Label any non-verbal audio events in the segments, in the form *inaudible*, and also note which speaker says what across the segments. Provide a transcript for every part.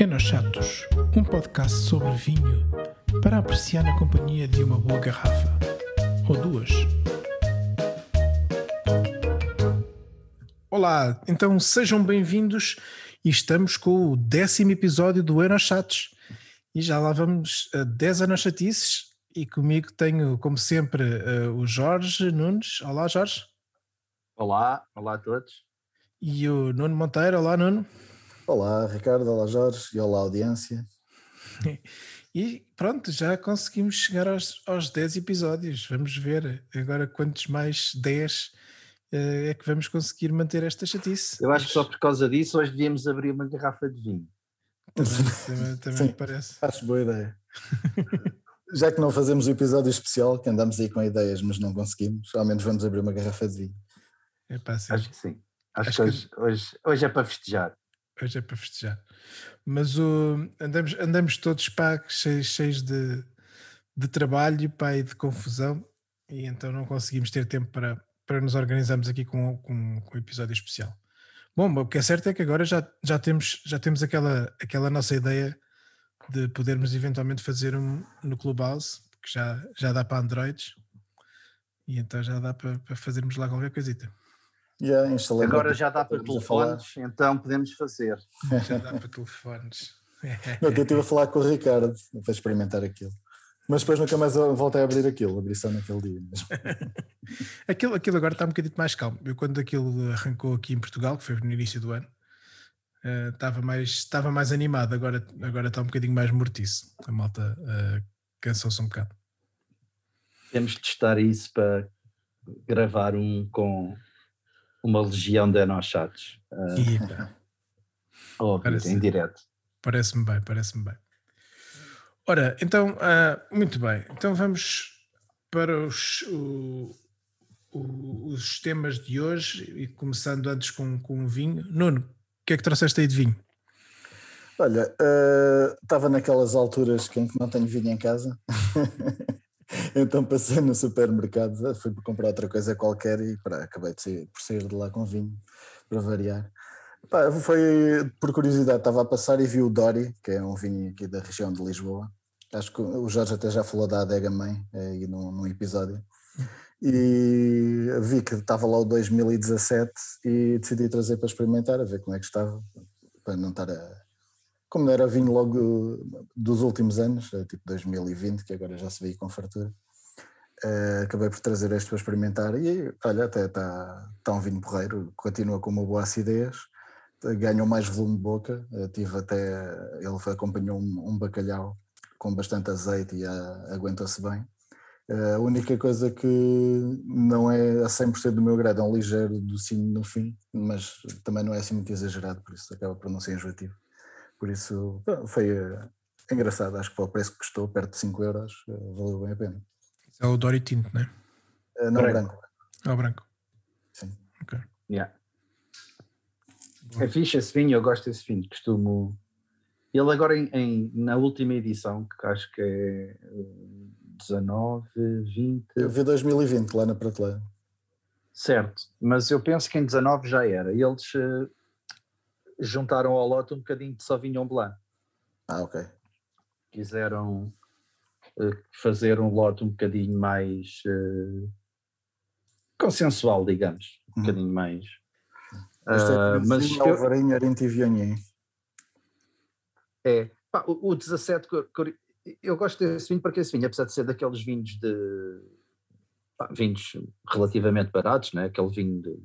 Speaker 1: Enochatos, um podcast sobre vinho para apreciar na companhia de uma boa garrafa ou duas. Olá, então sejam bem-vindos e estamos com o décimo episódio do Enochatos e já lá vamos a 10 Enochatices e comigo tenho, como sempre, eh, o Jorge Nunes. Olá, Jorge.
Speaker 2: Olá, olá a todos.
Speaker 1: E o Nuno Monteiro. Olá, Nuno.
Speaker 3: Olá, Ricardo. Olá, Jorge. E olá, audiência.
Speaker 1: E pronto, já conseguimos chegar aos, aos 10 episódios. Vamos ver agora quantos mais 10 eh, é que vamos conseguir manter esta chatice.
Speaker 2: Eu acho que só por causa disso hoje devíamos abrir uma garrafa de vinho.
Speaker 1: Também, *laughs* também me parece.
Speaker 3: Acho boa ideia. *laughs* Já que não fazemos o episódio especial, que andamos aí com ideias, mas não conseguimos, ao menos vamos abrir uma garrafa de vinho.
Speaker 1: Epá, sim.
Speaker 2: Acho que sim. Acho,
Speaker 1: Acho
Speaker 2: que,
Speaker 1: que-
Speaker 2: Hoje, hoje, hoje é para festejar.
Speaker 1: Hoje é para festejar. Mas o, andamos, andamos todos pá, cheios, cheios de, de trabalho pá, e de confusão, e então não conseguimos ter tempo para, para nos organizarmos aqui com, com, com o episódio especial. Bom, o que é certo é que agora já, já temos, já temos aquela, aquela nossa ideia de podermos eventualmente fazer um no Clubhouse, que já, já dá para Androids, e então já dá para, para fazermos lá qualquer coisita.
Speaker 3: Yeah,
Speaker 2: Agora já dá para telefones, então podemos fazer.
Speaker 1: Já dá para telefones. *laughs*
Speaker 3: Não, eu estive a falar com o Ricardo para experimentar aquilo. Mas depois nunca mais voltei a abrir aquilo, abri só naquele dia mesmo. *laughs*
Speaker 1: Aquilo, aquilo agora está um bocadinho mais calmo. Eu quando aquilo arrancou aqui em Portugal, que foi no início do ano, eh, estava mais, estava mais animado, agora, agora está um bocadinho mais mortiço. A malta eh, cansou-se um bocado.
Speaker 2: Temos de testar isso para gravar um com uma legião de enochatos. Uh, *laughs* óbvio,
Speaker 1: Parece-
Speaker 2: em direto.
Speaker 1: parece-me bem, parece-me bem. Ora, então, ah, muito bem. Então vamos para os, o- o- os temas de hoje e começando antes com, com o vinho. Nuno, o que é que trouxeste aí de vinho?
Speaker 3: Olha, eh, estava naquelas alturas que em que não tenho vinho em casa. *laughs* *laughs* então passei no supermercado, fui comprar outra coisa qualquer e pá, acabei de sair, por sair de lá com vinho, para variar. Pá, foi por curiosidade, estava a passar e vi o Dori, que é um vinho aqui da região de Lisboa. Acho que o Jorge até já falou da Adega Mãe eh, aí num, num episódio. E vi que estava lá o 2017 e decidi trazer para experimentar, a ver como é que estava, para não estar a, como não era vinho logo dos últimos anos, eh, tipo 2020, que agora já se vê com fartura, eh, acabei por trazer este para experimentar e olha, até está tá um vinho porreiro, continua com uma boa acidez, eh, ganhou mais volume de boca, eh, tive até, ele acompanhou um, um bacalhau com bastante azeite e ah, aguentou-se bem. Eh, A única coisa que não é a 100% do meu grado, é um ligeiro docinho no fim, mas também não é assim muito exagerado, por isso acaba por não ser enjoativo. Por isso foi eh, engraçado, acho que para o preço que custou, perto de 5 euros, eh, valeu bem a pena.
Speaker 1: É o Dory Tinto, não é?
Speaker 3: Eh, Não
Speaker 2: Branco.
Speaker 3: branco,
Speaker 1: É o branco.
Speaker 3: sim.
Speaker 2: Yeah. É fixe esse vinho, eu gosto desse vinho. Costumo. Ele agora em, em- na última edição, que acho que é eh, 19, 20,
Speaker 3: Eu vi 2020 lá na prateleira.
Speaker 2: certo, mas eu penso que em 19 já era. E eles juntaram ao lote um bocadinho de Sauvignon Blanc.
Speaker 3: Ah, ok.
Speaker 2: Quiseram eh, fazer um lote um bocadinho mais eh, consensual, digamos. Um
Speaker 3: Uhum.
Speaker 2: bocadinho mais. Ah,
Speaker 3: é
Speaker 2: mas
Speaker 3: mas
Speaker 2: eu-
Speaker 3: Alvarinho Viognier.
Speaker 2: É, pá, o, o 17, cor- cor- eu gosto desse vinho porque esse vinho, apesar de ser daqueles vinhos de pá, vinhos relativamente baratos, né? aquele vinho de,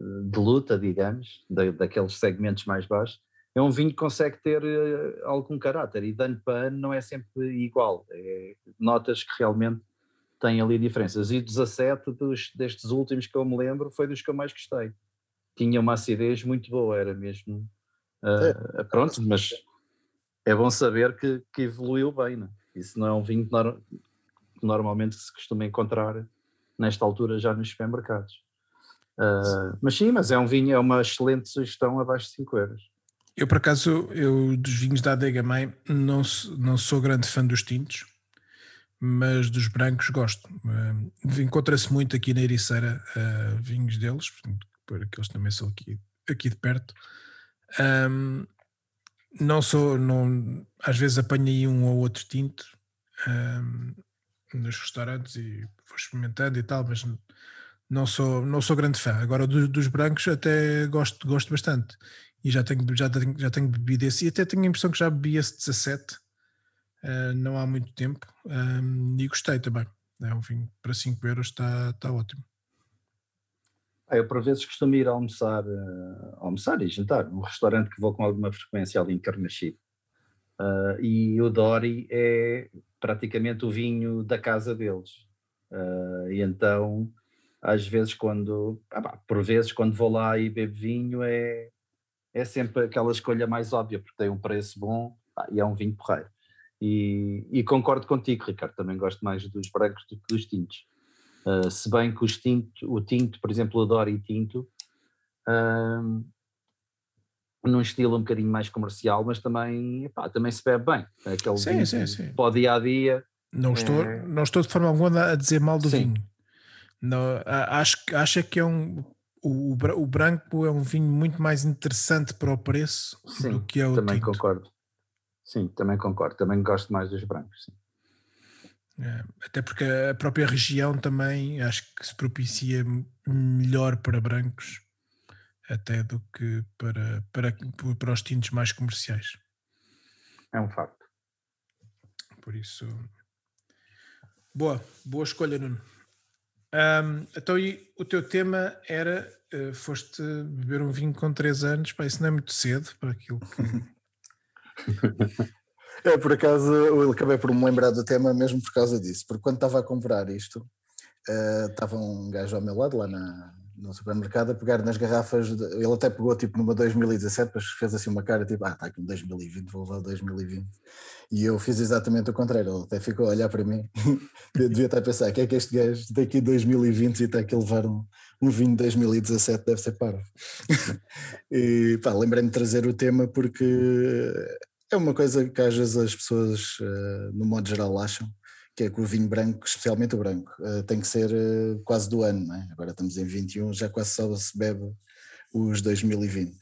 Speaker 2: de luta, digamos, da, daqueles segmentos mais baixos, é um vinho que consegue ter eh, algum caráter e de ano para ano não é sempre igual. É, notas que realmente têm ali diferenças. E o 17 dos, destes últimos que eu me lembro foi dos que eu mais gostei. Tinha uma acidez muito boa, era mesmo. ah, pronto, mas é bom saber que, que evoluiu bem, né? Isso não é um vinho que, nor- que normalmente se costuma encontrar nesta altura já nos supermercados. Ah, mas sim, mas é um vinho, é uma excelente sugestão abaixo de 5 euros.
Speaker 1: Eu, por acaso, eu dos vinhos da Adega Mãe não, não sou grande fã dos tintos, mas dos brancos gosto. Eh, Encontra-se muito aqui na Ericeira eh, vinhos deles, porque eles também são aqui, aqui de perto. Ahm, não sou, não, às vezes apanhei um ou outro tinto um, nos restaurantes e vou experimentando e tal, mas não sou, não sou grande fã. Agora do, dos brancos até gosto, gosto bastante e já tenho, já tenho, já tenho bebido esse e até tenho a impressão que já bebi esse 17 uh, não há muito tempo um, e gostei também. É um vinho para 5 euros, está, está ótimo.
Speaker 2: Eu por vezes costumo ir almoçar, uh, almoçar e jantar, um restaurante que vou com alguma frequência ali em Carnaxide. Uh, e o Dori é praticamente o vinho da casa deles. Uh, e então, às vezes, quando, ah, por vezes, quando vou lá e bebo vinho, é, é sempre aquela escolha mais óbvia, porque tem um preço bom ah, e é um vinho porreiro. E, e, concordo contigo, Ricardo, também gosto mais dos brancos do que dos tintos. Uh, se bem que os tinto, o tinto, por exemplo, o Dori Tinto, uh, num estilo um bocadinho mais comercial, mas também, epá, também se bebe bem. Aquele sim, sim, sim. para o dia a dia.
Speaker 1: Não, é... estou, não estou de forma alguma a dizer mal do sim. vinho. Não, acho, acho que é um. O, o branco é um vinho muito mais interessante para o preço sim, do que é o
Speaker 2: também
Speaker 1: tinto.
Speaker 2: concordo. Sim, também concordo. Também gosto mais dos brancos. Sim.
Speaker 1: É, até porque a própria região também acho que se propicia melhor para brancos até do que para, para, para os tintos mais comerciais.
Speaker 2: É um facto.
Speaker 1: Por isso. Boa, boa escolha, Nuno. Um, então, e o teu tema era: uh, foste beber um vinho com 3 anos, pá, isso não é muito cedo para aquilo que. *laughs*
Speaker 3: é, por acaso, eu acabei por me lembrar do tema mesmo por causa disso, porque quando estava a comprar isto, uh, estava um gajo ao meu lado lá na, no supermercado a pegar nas garrafas, de, ele até pegou tipo numa 2017, mas fez assim uma cara tipo, ah, está aqui um 2020, vou levar o 2020. E eu fiz exatamente o contrário, ele até ficou a olhar para mim, *laughs* devia estar a pensar, que é que este gajo daqui 2020 e está aqui a levar um, um vinho de 2017, deve ser parvo. *laughs* e pá, lembrei-me de trazer o tema porque é uma coisa que às vezes as pessoas, eh, no modo geral, acham, que é que o vinho branco, especialmente o branco, uh, tem que ser uh, quase do ano, é? agora estamos em 21, já quase só se bebe os 2020.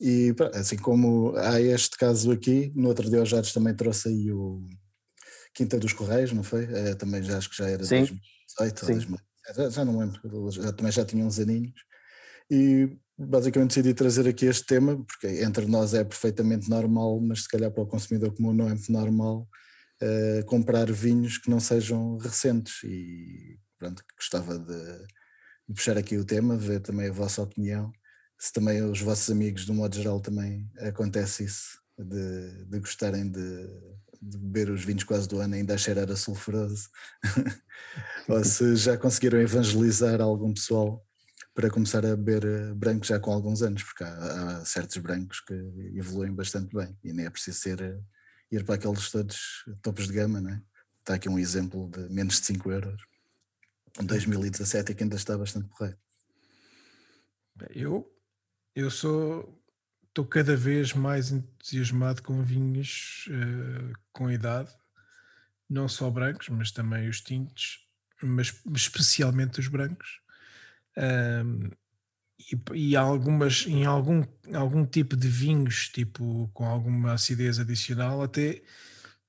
Speaker 3: E assim como há este caso aqui, no outro dia o Jardim também trouxe aí o Quinta dos Correios, não foi? É, também já acho que já era Sim. 2018 Sim. 2000, já, já, não lembro, já, também já tinha uns aninhos. E basicamente decidi trazer aqui este tema, porque entre nós é perfeitamente normal, mas se calhar para o consumidor comum não é muito normal uh, comprar vinhos que não sejam recentes. E pronto, gostava de, de, puxar aqui o tema, ver também a vossa opinião, se também os vossos amigos, de um modo geral, também acontece isso, de, de gostarem de, de beber os vinhos quase do ano ainda a cheirar a sulfuroso, *laughs* ou se já conseguiram evangelizar algum pessoal para começar a beber eh, branco já com alguns anos, porque há, há certos brancos que evoluem bastante bem e nem é preciso ser eh, ir para aqueles todos topos de gama, né? Está aqui um exemplo de menos de 5 euros. 2017 é que ainda está bastante porreiro.
Speaker 1: Eu, eu sou, estou cada vez mais entusiasmado com vinhos uh, com idade, não só brancos, mas também os tintos, mas especialmente os brancos. E, e algumas em algum, algum tipo de vinhos, tipo com alguma acidez adicional, até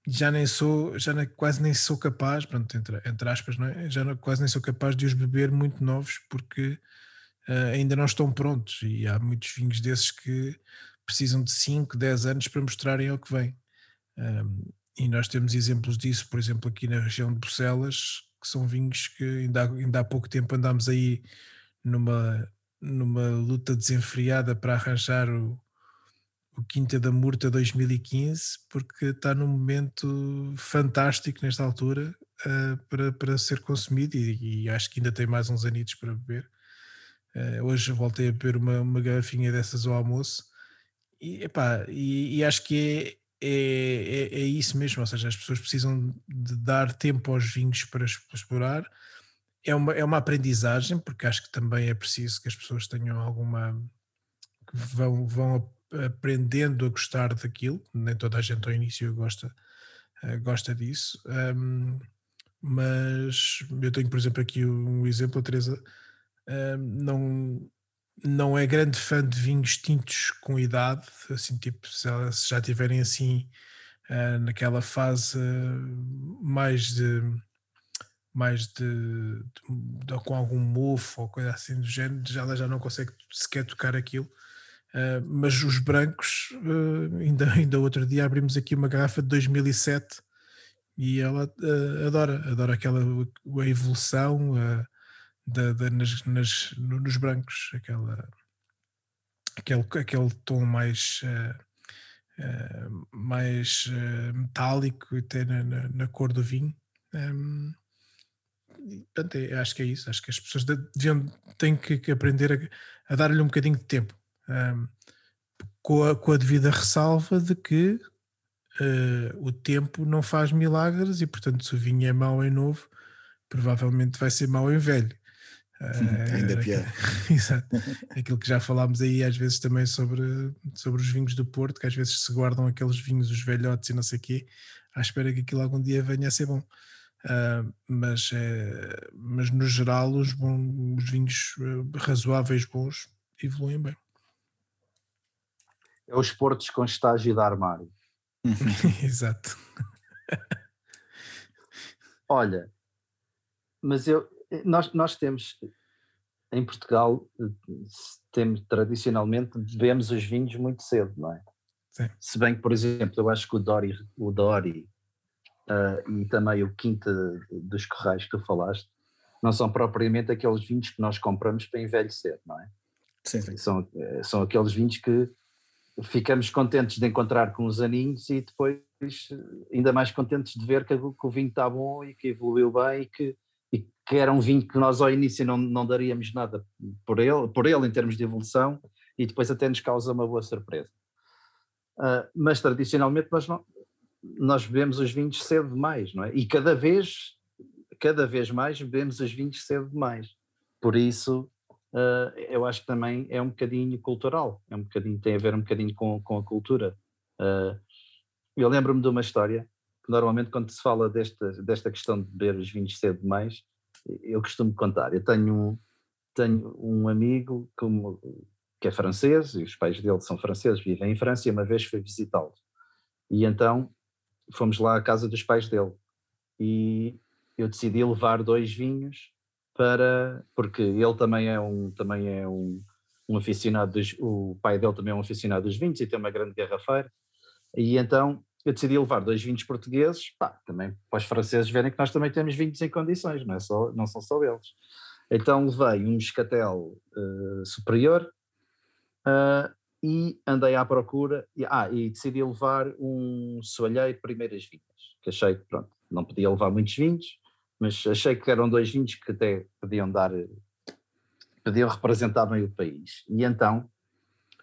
Speaker 1: já nem sou, já nem, quase nem sou capaz, pronto, entre, entre aspas, não é? já não, quase nem sou capaz de os beber muito novos porque uh, ainda não estão prontos e há muitos vinhos desses que precisam de 5, 10 anos para mostrarem ao que vem. Um, e nós temos exemplos disso, por exemplo, aqui na região de Bruxelas, que são vinhos que ainda há, ainda há pouco tempo andámos aí numa numa luta desenfreada para arranjar o, o Quinta da Murta 2015, porque está num momento fantástico nesta altura uh, para, para ser consumido e, e, acho que ainda tem mais uns anitos para beber. Uh, hoje voltei a beber uma, uma garrafinha dessas ao almoço e, epá, e, e acho que é, é, é, é, isso mesmo, ou seja, as pessoas precisam de dar tempo aos vinhos para explorar é uma, é uma aprendizagem, porque acho que também é preciso que as pessoas tenham alguma. que vão, vão aprendendo a gostar daquilo, nem toda a gente ao início gosta, uh, gosta disso. Um, mas eu tenho, por exemplo, aqui um exemplo, a Teresa um, não, não é grande fã de vinhos tintos com idade, assim, tipo, se, se já tiverem assim uh, naquela fase uh, mais de mais de, de, de, com algum mofo ou coisa assim do género, já ela já não consegue sequer tocar aquilo. Uh, mas os brancos, ainda, *laughs* ainda outro dia abrimos aqui uma garrafa de 2007 e ela adora, adora aquela a evolução, da, da, nas, nas, nos brancos, aquela, aquele, aquele tom mais, uh, uh, mais uh, metálico até na, na, na, cor do vinho. Um, portanto, é, acho que é isso. Acho que as pessoas deviam, têm que, aprender a, a dar-lhe um bocadinho de tempo. Um, com, a, com a devida ressalva de que o tempo não faz milagres e, portanto, se o vinho é mau em novo, provavelmente vai ser mau em velho.
Speaker 3: Uh, Ainda pior. *laughs*
Speaker 1: Exato. Aquilo que já falámos aí às vezes também sobre, sobre os vinhos do Porto, que às vezes se guardam aqueles vinhos, os velhotes e não sei o quê, à espera que aquilo algum dia venha a ser bom. Uh, mas, é, mas no geral os, bons, os vinhos eh, razoáveis bons evoluem bem.
Speaker 2: É os portos com estágio de armário. *laughs* *laughs*
Speaker 1: Exato.
Speaker 2: Olha, mas eu, nós, nós temos em Portugal temos tradicionalmente bebemos os vinhos muito cedo, não é?
Speaker 1: Sim.
Speaker 2: Se bem que, por exemplo, eu acho que o Dori, o Dori uh, e também o Quinta dos Corrais que tu falaste não são propriamente aqueles vinhos que nós compramos para envelhecer, não é?
Speaker 3: Sim, sim.
Speaker 2: São, eh, são aqueles vinhos que ficamos contentes de encontrar com os aninhos e depois ainda mais contentes de ver que, que o vinho está bom e que evoluiu bem e que e que era um vinho que nós ao início não, não daríamos nada por ele, por ele em termos de evolução e depois até nos causa uma boa surpresa. Uh, mas tradicionalmente nós, não, nós bebemos os vinhos cedo demais, não é? E cada vez, cada vez mais bebemos os vinhos cedo demais. Por isso, uh, eu acho que também é um bocadinho cultural, é um bocadinho, tem a ver um bocadinho com, com a cultura. Uh, eu lembro-me de uma história normalmente quando se fala desta, desta questão de beber os vinhos cedo demais, eu costumo contar. Eu tenho um, tenho um amigo como, que é francês, e os pais dele são franceses, vivem em França, e uma vez fui visitá-lo. E então fomos lá à casa dos pais dele. E eu decidi levar dois vinhos para. porque ele também é um, também é um, um aficionado dos. o pai dele também é um aficionado dos vinhos e tem uma grande garrafeira. E então eu decidi levar dois vinhos portugueses, pá, também para os franceses verem que nós também temos vinhos em condições, não, é só, não são só eles. Então levei um escatel uh, superior uh, e andei à procura, e, ah, e decidi levar um soalheiro primeiras vinhas, que achei que, pronto, não podia levar muitos vinhos, mas achei que eram dois vinhos que até podiam dar, podiam representar bem o país. E então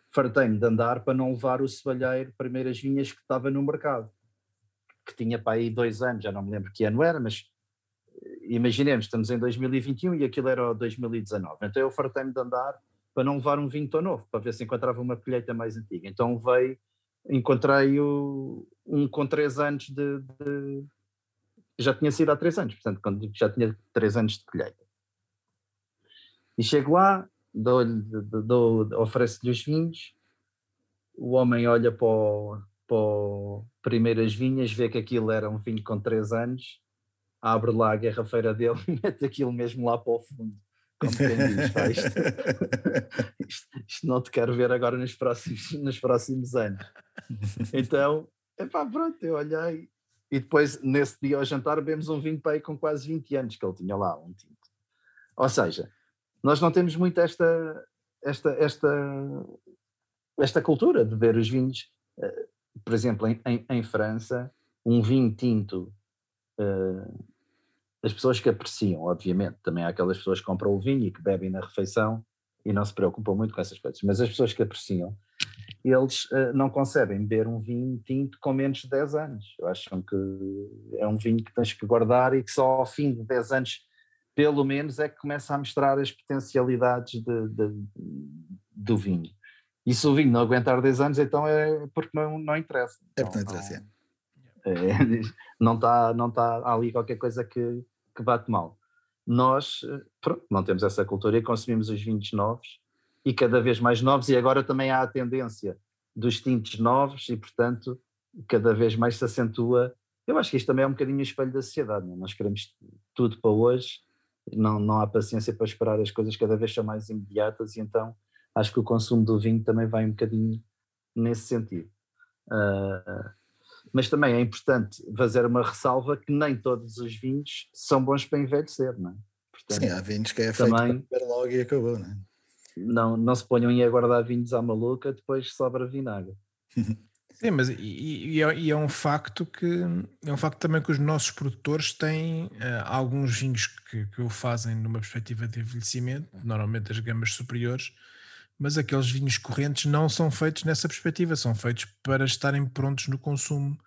Speaker 2: fartei-me de andar para não levar o cebalheiro primeiras vinhas que estava no mercado, que tinha para aí dois anos, já não me lembro que ano era, mas eh, imaginemos, estamos em 2021 e aquilo era 2019, então eu fartei-me de andar para não levar um vinho tão novo, para ver se encontrava uma colheita mais antiga, então veio, encontrei o, um com três anos de, de, já tinha sido há três anos, portanto quando já tinha três anos de colheita. E chego lá, oferece-lhe os vinhos, o homem olha para, o, para primeiras vinhas, vê que aquilo era um vinho com 3 anos, abre lá a garrafeira dele e *laughs* mete aquilo mesmo lá para o fundo. Como quem diz, isto, *laughs* isto, isto, não te quero ver agora nos próximos, nos próximos anos. Então, epá, pronto, eu olhei e depois nesse dia ao jantar bebemos um vinho aí com quase 20 anos que ele tinha lá, um tinto. Ou seja, nós não temos muito esta, esta, esta, esta cultura de ver os vinhos. Eh, por exemplo, em, em, em França, um vinho tinto, uh, as pessoas que apreciam, obviamente, também há aquelas pessoas que compram o vinho e que bebem na refeição e não se preocupam muito com essas coisas, mas as pessoas que apreciam, eles uh, não concebem beber um vinho tinto com menos de 10 anos. Acham que é um vinho que tens que guardar e que só ao fim de 10 anos pelo menos é que começa a mostrar as potencialidades de, de, do vinho. E se o vinho não aguentar 10 anos, então é porque não, não interessa.
Speaker 3: É porque não interessa,
Speaker 2: é, *laughs* é, não está não tá ali qualquer coisa que, que bate mal. Nós, pronto, não temos essa cultura e consumimos os vinhos novos e cada vez mais novos, e agora também há a tendência dos tintes novos e, portanto, cada vez mais se acentua. Eu acho que isto também é um bocadinho espelho da sociedade, não? É? nós queremos tudo para hoje, não, não há paciência para esperar as coisas cada vez são mais imediatas e então acho que o consumo do vinho também vai um bocadinho nesse sentido. Uh, mas também é importante fazer uma ressalva que nem todos os vinhos são bons para envelhecer, não é?
Speaker 3: Portanto, Sim, há vinhos que é feito também, para logo e acabou, não é?
Speaker 2: Não, não se ponham aí a guardar vinhos à maluca, depois sobra vinagre. *laughs*
Speaker 1: Sim, mas e, e, é, e, é, um facto que é um facto também que os nossos produtores têm uh, alguns vinhos que, que o fazem numa perspectiva de envelhecimento, normalmente as gamas superiores, mas aqueles vinhos correntes não são feitos nessa perspectiva, são feitos para estarem prontos no consumo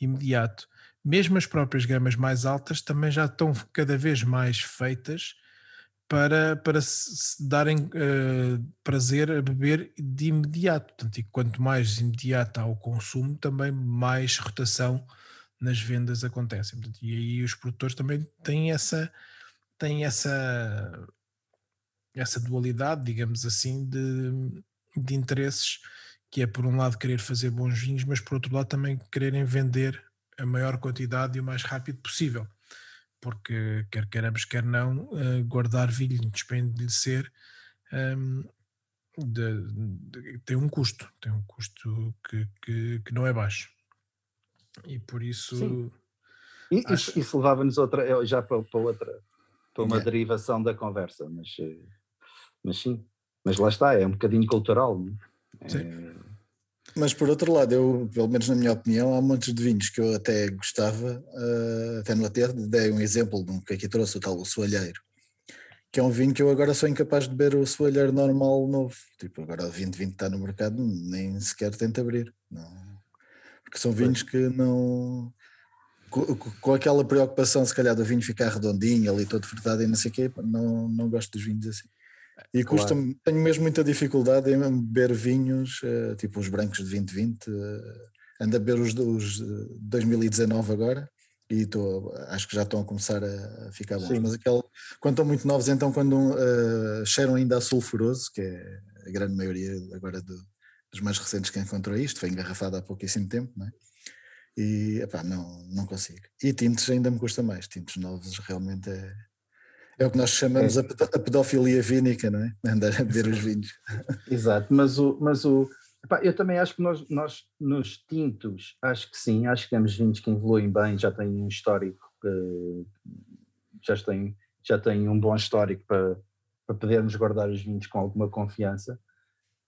Speaker 1: imediato. Mesmo as próprias gamas mais altas também já estão cada vez mais feitas para, para se darem uh, prazer a beber de imediato. Portanto, e quanto mais imediato há o consumo, também mais rotação nas vendas acontecem. Portanto, e aí os produtores também têm essa, têm essa essa dualidade, digamos assim, de, de interesses, que é por um lado querer fazer bons vinhos, mas por outro lado também quererem vender a maior quantidade e o mais rápido possível. Porque quer queiramos, quer não, uh, guardar vinho, despendecer, um, de, de, tem um custo, tem um custo que, que, que não é baixo. E por isso.
Speaker 2: Sim. E, acho... Isso levava-nos outra, já para, para outra, para uma derivação da conversa, mas eh, mas sim, mas lá está, é um bocadinho cultural. É? Sim.
Speaker 3: Mas por outro lado, eu, pelo menos na minha opinião, há montes de vinhos que eu até gostava, uh, até no até dei um exemplo de um que aqui trouxe, o tal o soalheiro, que é um vinho que eu agora sou incapaz de beber o soalheiro normal novo. Tipo, agora o 2020 está no mercado, nem sequer tento abrir. Não. Porque são vinhos que não. Com, com, aquela preocupação, se calhar, do vinho ficar redondinho ali, todo frutado e não sei o quê, não, não gosto dos vinhos assim. E claro. custa tenho mesmo muita dificuldade em beber vinhos, uh, tipo os brancos de 2020, uh, eh, ando a beber os, os de 2019 agora e tô, acho que já estão a começar a, a ficar bons. Sim. Mas aquele, quando estão muito novos, então quando uh, cheiram ainda a sulfuroso, que é a grande maioria agora do, dos mais recentes que encontrou isto, foi engarrafado há pouquíssimo tempo, não é? E epá, não, não consigo. E tintes ainda me custa mais, tintes novos realmente é, é o que nós chamamos é. a pedofilia vínica, não é? Andar a beber os vinhos. *laughs*
Speaker 2: Exato, mas o. Mas o epá, eu também acho que nós, nós, nos tintos, acho que sim, acho que temos vinhos que evoluem bem, já têm um histórico, já têm, já têm um bom histórico para, para podermos guardar os vinhos com alguma confiança.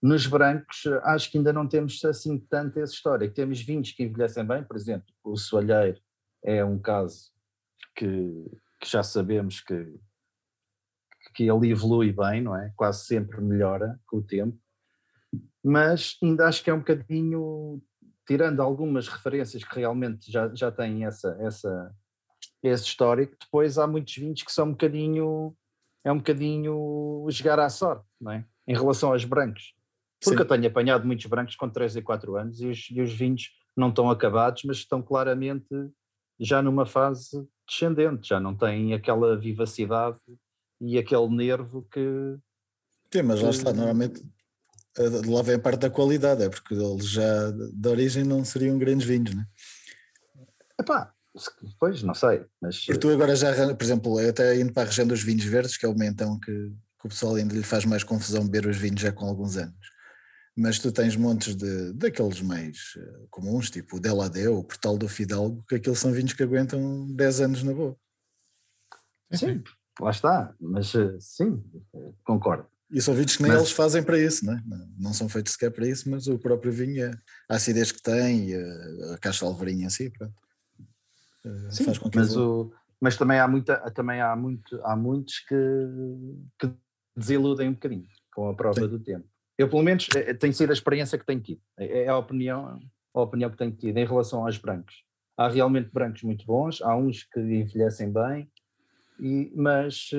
Speaker 2: Nos brancos, acho que ainda não temos assim tanto esse histórico. Temos vinhos que envelhecem bem, por exemplo, o Soalheiro é um caso que, que já sabemos que, que ele evolui bem, não é? Quase sempre melhora com o tempo, mas ainda acho que é um bocadinho, tirando algumas referências que realmente já, já têm essa, essa, esse histórico, depois há muitos vinhos que são um bocadinho, é um bocadinho jogar à sorte, não é? Em relação aos brancos. Porque Sim. eu tenho apanhado muitos brancos com 3 e 4 anos e os, e os vinhos não estão acabados, mas estão claramente já numa fase descendente, já não têm aquela vivacidade e aquele nervo que.
Speaker 3: Sim, mas lá está, normalmente eh, lá vem a parte da qualidade, é porque eles já de origem não seriam grandes vinhos, né?
Speaker 2: Epá, pois, não sei, mas...
Speaker 3: Porque tu agora já, por exemplo, até indo para a região dos vinhos verdes, que é uma então que, que o pessoal ainda lhe faz mais confusão beber os vinhos já com alguns anos, mas tu tens montes de, daqueles mais eh, comuns, tipo o Deladeu, o Portal do Fidalgo, que aqueles são vinhos que aguentam 10 anos na boa.
Speaker 2: Sim, *laughs* lá está, mas eh, sim, concordo.
Speaker 3: E são vinhos que nem mas, eles fazem para isso, não é? Não são feitos sequer para isso, mas o próprio vinho, a acidez que tem e a, a caixa alvarinha em si, pronto.
Speaker 2: Eh, sim, faz com que mas, o, mas também há, muita, também há, muito, há muitos que, que desiludem um bocadinho com a prova sim. do tempo. Eu, pelo menos, eh, tem sido a experiência que tenho tido. É, é a opinião, a opinião que tenho tido em relação aos brancos. Há realmente brancos muito bons, há uns que envelhecem bem, e, mas,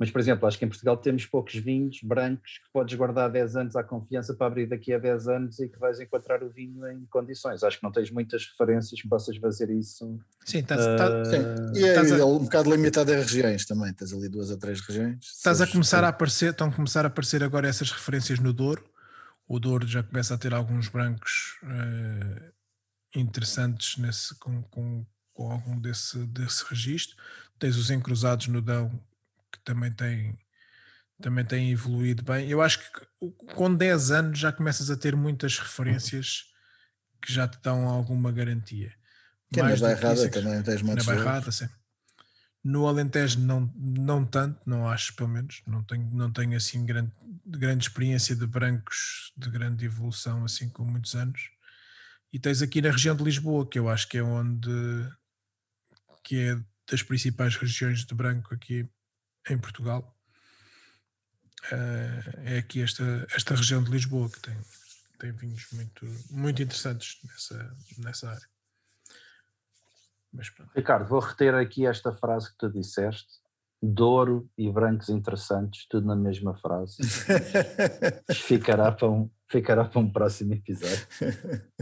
Speaker 2: Mas, por exemplo, acho que em Portugal temos poucos vinhos brancos que podes guardar 10 anos à confiança para abrir daqui a 10 anos e que vais encontrar o vinho em condições. Acho que não tens muitas referências que possas fazer isso.
Speaker 1: Sim, estás, uh,
Speaker 3: sim. E é a... um bocado limitado a regiões também. Tens ali duas ou três regiões.
Speaker 1: Estás a começar a aparecer, estão a começar a aparecer agora essas referências no Douro. O Douro já começa a ter alguns brancos uh, interessantes nesse, com, com, com algum desse, desse registro. Tens os encruzados no Dão que também tem, também tem evoluído bem. Eu acho que com 10 anos já começas a ter muitas referências que já te dão alguma garantia.
Speaker 3: Que Mais na Bairrada que, também tens
Speaker 1: Na Bairrada, sim. No Alentejo não, não tanto, não acho pelo menos, não tenho, não tenho assim grande, grande experiência de brancos de grande evolução assim com muitos anos. E tens aqui na região de Lisboa, que eu acho que é onde que é das principais regiões de branco aqui em Portugal uh, é aqui esta, esta região de Lisboa que tem, tem vinhos muito, muito interessantes nessa, nessa área.
Speaker 2: Ricardo, vou reter aqui esta frase que tu disseste: Douro e brancos interessantes, tudo na mesma frase. *laughs* ficará, para um, ficará para um próximo episódio. *laughs*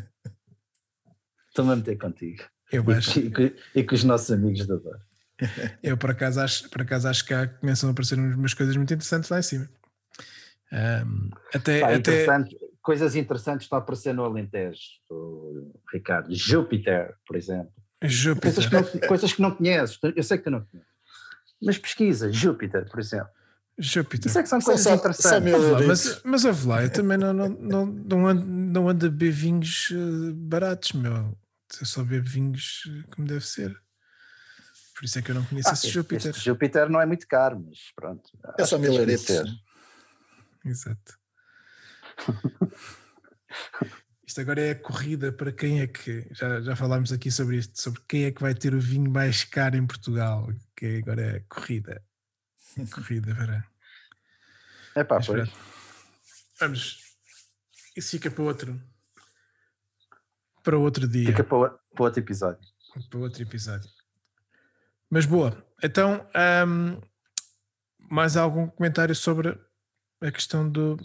Speaker 2: Estou-me a meter contigo.
Speaker 1: Eu acho.
Speaker 2: E, e, e, com os nossos amigos da Douro. *laughs*
Speaker 1: Eu por acaso acho, por acaso acho que há, começam a aparecer umas coisas muito interessantes lá em cima. Um, até,
Speaker 2: Pá,
Speaker 1: até...
Speaker 2: Interessante, coisas interessantes estão a aparecer no Alentejo, Ricardo. Júpiter, por exemplo.
Speaker 1: Júpiter.
Speaker 2: Coisas que, não, coisas que não conheces, eu sei que tu não conheces. Mas pesquisa, Júpiter, por exemplo.
Speaker 1: Júpiter.
Speaker 2: Isso é que são coisas só, interessantes.
Speaker 1: Só mas, mas a lá, eu também não, não, não, não, ando, não ando a beber vinhos eh, baratos, meu. Eu só bebo vinhos eh, como deve ser. Por isso é que eu não conheço ah, esse Júpiter. Este
Speaker 2: Júpiter não é muito caro, mas pronto.
Speaker 3: É só mil
Speaker 1: Exato. *laughs* Isto agora é a corrida para quem é que. Já, já falámos aqui sobre isto, sobre quem é que vai ter o vinho mais caro em Portugal. Que agora é a corrida. *laughs* Corrida para.
Speaker 2: É pá, pois.
Speaker 1: Vamos. Isso fica para outro. Para outro dia.
Speaker 2: Fica para, para outro episódio.
Speaker 1: Para outro episódio. Mas boa. Então, um, mais algum comentário sobre a questão do,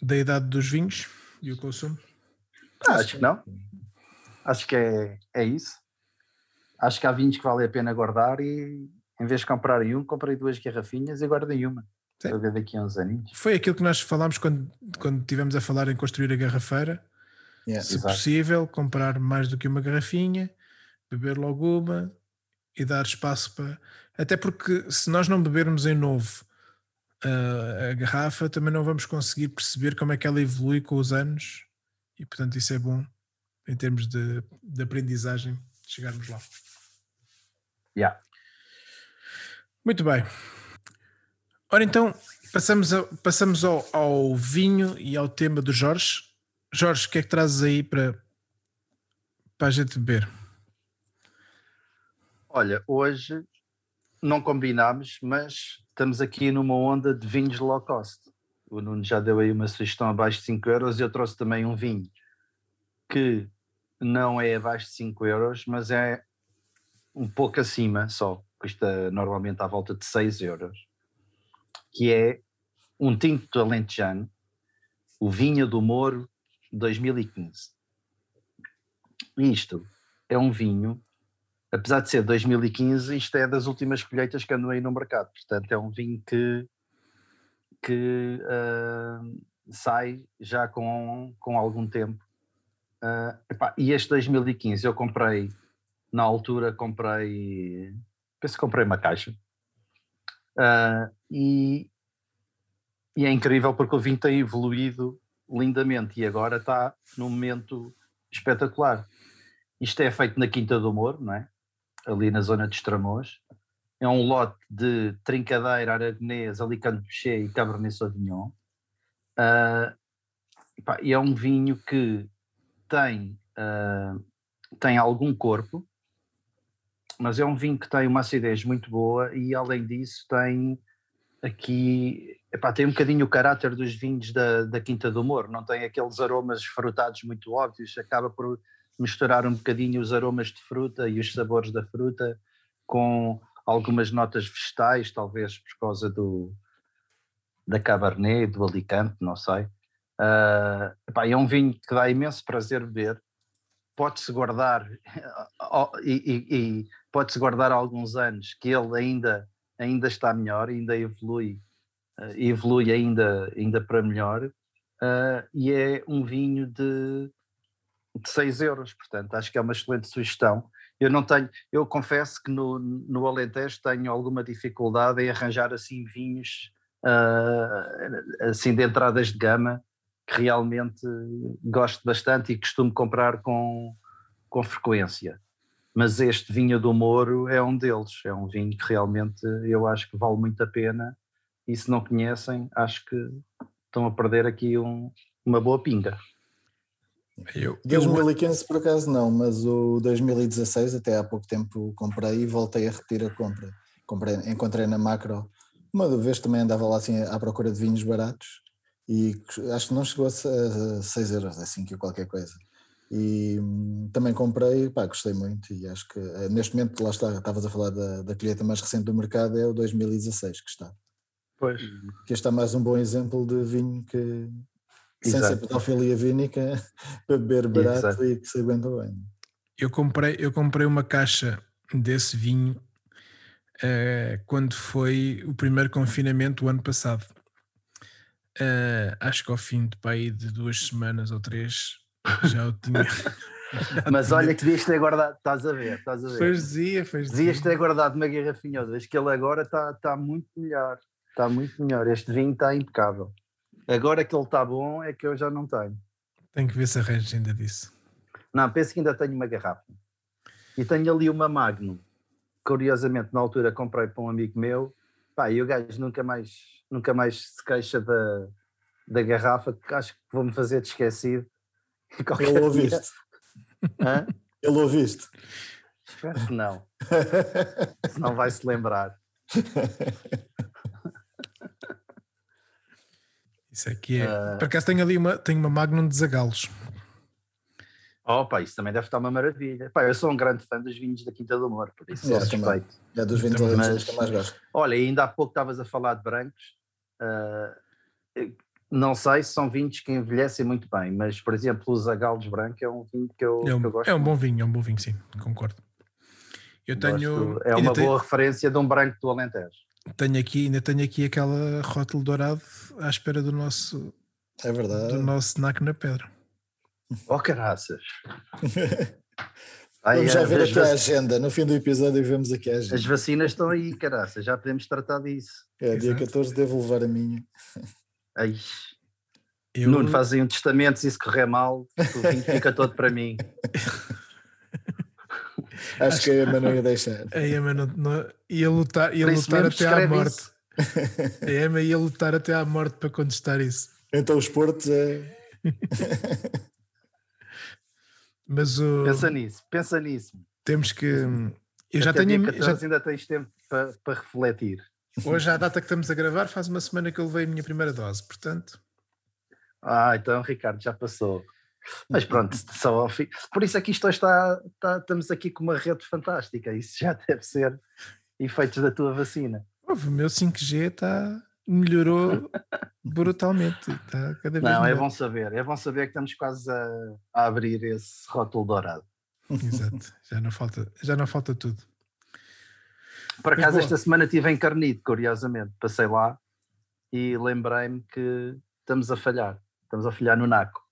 Speaker 1: da idade dos vinhos e o consumo?
Speaker 2: Ah, acho que não. Acho que é, é isso. Acho que há vinhos que vale a pena guardar e em vez de comprarem um, comprei duas garrafinhas e guardei uma. Para ver daqui a uns aninhos.
Speaker 1: Foi aquilo que nós falámos quando, quando estivemos a falar em construir a garrafeira. Yeah, Se exato. possível, comprar mais do que uma garrafinha beber logo uma e dar espaço para. Até porque se nós não bebermos em novo uh, a garrafa, também não vamos conseguir perceber como é que ela evolui com os anos e portanto isso é bom em termos de, de aprendizagem chegarmos lá.
Speaker 2: Yeah.
Speaker 1: Muito bem. Ora então, passamos, a, passamos ao, ao, vinho e ao tema do Jorge. Jorge, o que é que trazes aí para, para a gente beber?
Speaker 2: Olha, hoje não combinámos, mas estamos aqui numa onda de vinhos low cost. O Nuno já deu aí uma sugestão abaixo de 5 euros e eu trouxe também um vinho que não é abaixo de 5 euros, mas é um pouco acima só, custa normalmente à volta de 6 euros, que é um tinto alentejano, o Vinha do Moro 2015. Isto é um vinho apesar de ser 2015, isto é das últimas colheitas que andam aí no mercado. Portanto, é um vinho que, que uh, sai já com, com algum tempo. Uh, epá, e este 2015 eu comprei, na altura comprei, penso que comprei uma caixa. Uh, e, e é incrível porque o vinho tem evoluído lindamente e agora está num momento espetacular. Isto é feito na Quinta do Moro, não é? ali na zona de Estremoz. É um lote de trincadeira, aragonês, alicante Pichet e cabernet sauvignon. Uh, e é um vinho que tem, uh, tem algum corpo, mas é um vinho que tem uma acidez muito boa e além disso tem aqui epá, tem um bocadinho o caráter dos vinhos da, da Quinta do Moro, não tem aqueles aromas frutados muito óbvios, acaba por misturar um bocadinho os aromas de fruta e os sabores da fruta com algumas notas vegetais, talvez por causa do, da Cabernet, do Alicante, não sei. Uh, epá, é um vinho que dá imenso prazer beber, pode-se guardar *laughs* e, e, e pode-se guardar alguns anos que ele ainda, ainda está melhor, ainda evolui, evolui ainda, ainda para melhor, uh, e é um vinho de, de 6 euros, portanto acho que é uma excelente sugestão. Eu não tenho, eu confesso que no, no Alentejo tenho alguma dificuldade em arranjar assim vinhos uh, assim de entradas de gama que realmente gosto bastante e costumo comprar com, com frequência. Mas este vinho do Moro é um deles, é um vinho que realmente eu acho que vale muito a pena e se não conhecem, acho que estão a perder aqui um, uma boa pinga.
Speaker 3: Eu, 2015 por acaso não, mas o 2016 até há pouco tempo comprei e voltei a repetir a compra. Comprei, encontrei na macro, uma vez também andava lá assim à procura de vinhos baratos e acho que não chegou a 6 euros, assim que qualquer coisa. E hum, também comprei, pá, gostei muito e acho que eh, neste momento, lá está, estavas a falar da, da colheita mais recente do mercado, é o 2016 que está.
Speaker 2: Pois.
Speaker 3: Que este é mais um bom exemplo de vinho que, sem ser pedofilia vínica, *laughs* para beber barato Exato. e que se aguenta bem.
Speaker 1: Eu comprei, eu comprei uma caixa desse vinho uh, quando foi o primeiro confinamento o ano passado. Uh, acho que ao fim de, pai, de duas semanas ou três já o tinha. *laughs*
Speaker 2: Mas olha que devias ter guardado, estás a ver, estás a ver.
Speaker 1: Pois dizia, pois
Speaker 2: dizia. Devias ter guardado uma garrafinha ou duas, que ele agora está tá muito melhor, está muito melhor. Este vinho está impecável. Agora que ele está bom é que eu já não tenho.
Speaker 1: Tenho que ver se arranjo ainda disso.
Speaker 2: Não, penso que ainda tenho uma garrafa. E tenho ali uma Magnum. Curiosamente, na altura comprei para um amigo meu. Pá, e o gajo nunca mais, nunca mais se queixa da, da garrafa, que acho que vou-me fazer de esquecido. *laughs*
Speaker 3: Ele ouviste. Hã? Ele ouviste.
Speaker 2: Espero que não. Senão vai se lembrar. *laughs*
Speaker 1: Isso aqui é. Uh... Por acaso tenho ali uma, tenho uma Magnum de Zagalos.
Speaker 2: Oh, pá, isso também deve estar uma maravilha. Pá, eu sou um grande fã dos vinhos da Quinta do Amor, por isso é, sou suspeito.
Speaker 3: É dos vinhos mas, que eu mais gosto.
Speaker 2: Olha, ainda há pouco estavas a falar de brancos. Uh, não sei se são vinhos que envelhecem muito bem, mas, por exemplo, o Zagalos Branco é um vinho que eu,
Speaker 1: é um,
Speaker 2: que eu gosto
Speaker 1: É um bom vinho, é um bom vinho, sim, concordo. Eu tenho...
Speaker 2: é uma boa referência de um branco do Alentejo.
Speaker 1: Tenho aqui, ainda tenho aqui aquela rótulo dourado à espera do nosso
Speaker 3: é verdade.
Speaker 1: do nosso naco na pedra.
Speaker 2: Oh caraças! *laughs*
Speaker 3: Vamos já ver aqui a agenda. No fim do episódio vemos aqui a agenda.
Speaker 2: As vacinas estão aí, caraças, já podemos tratar disso.
Speaker 3: É, dia Exato. 14 devo levar a minha.
Speaker 2: Ai. Eu... Nuno, fazem um testamento, se isso correr mal, o vinho fica todo para mim. *laughs*
Speaker 3: Acho, que a Emma não ia deixar.
Speaker 1: A Emma não, não, ia lutar, ia lutar até à morte. A Emma ia lutar até à morte para contestar isso.
Speaker 3: Então os portos é. *laughs*
Speaker 1: Mas o.
Speaker 2: Pensa nisso, pensa nisso.
Speaker 1: Temos que. Eu já tenho.
Speaker 2: Dia 14 já... ainda tens tempo para, para refletir.
Speaker 1: Hoje, à data que estamos a gravar, faz uma semana que eu levei a minha primeira dose, portanto.
Speaker 2: Ah, então, Ricardo, já passou. Mas pronto, só ao fim. Por isso é que isto está, está, estamos aqui com uma rede fantástica. Isso já *laughs* deve ser efeitos da tua vacina.
Speaker 1: O meu 5G está melhorou brutalmente. Está cada vez
Speaker 2: Não,
Speaker 1: melhor.
Speaker 2: é bom saber. É bom saber que estamos quase a, a abrir esse rótulo dourado.
Speaker 1: Exato, já não falta, já não falta tudo.
Speaker 2: Por acaso, esta semana estive encarnido, curiosamente. Passei lá e lembrei-me que estamos a falhar. Estamos a falhar no NACO.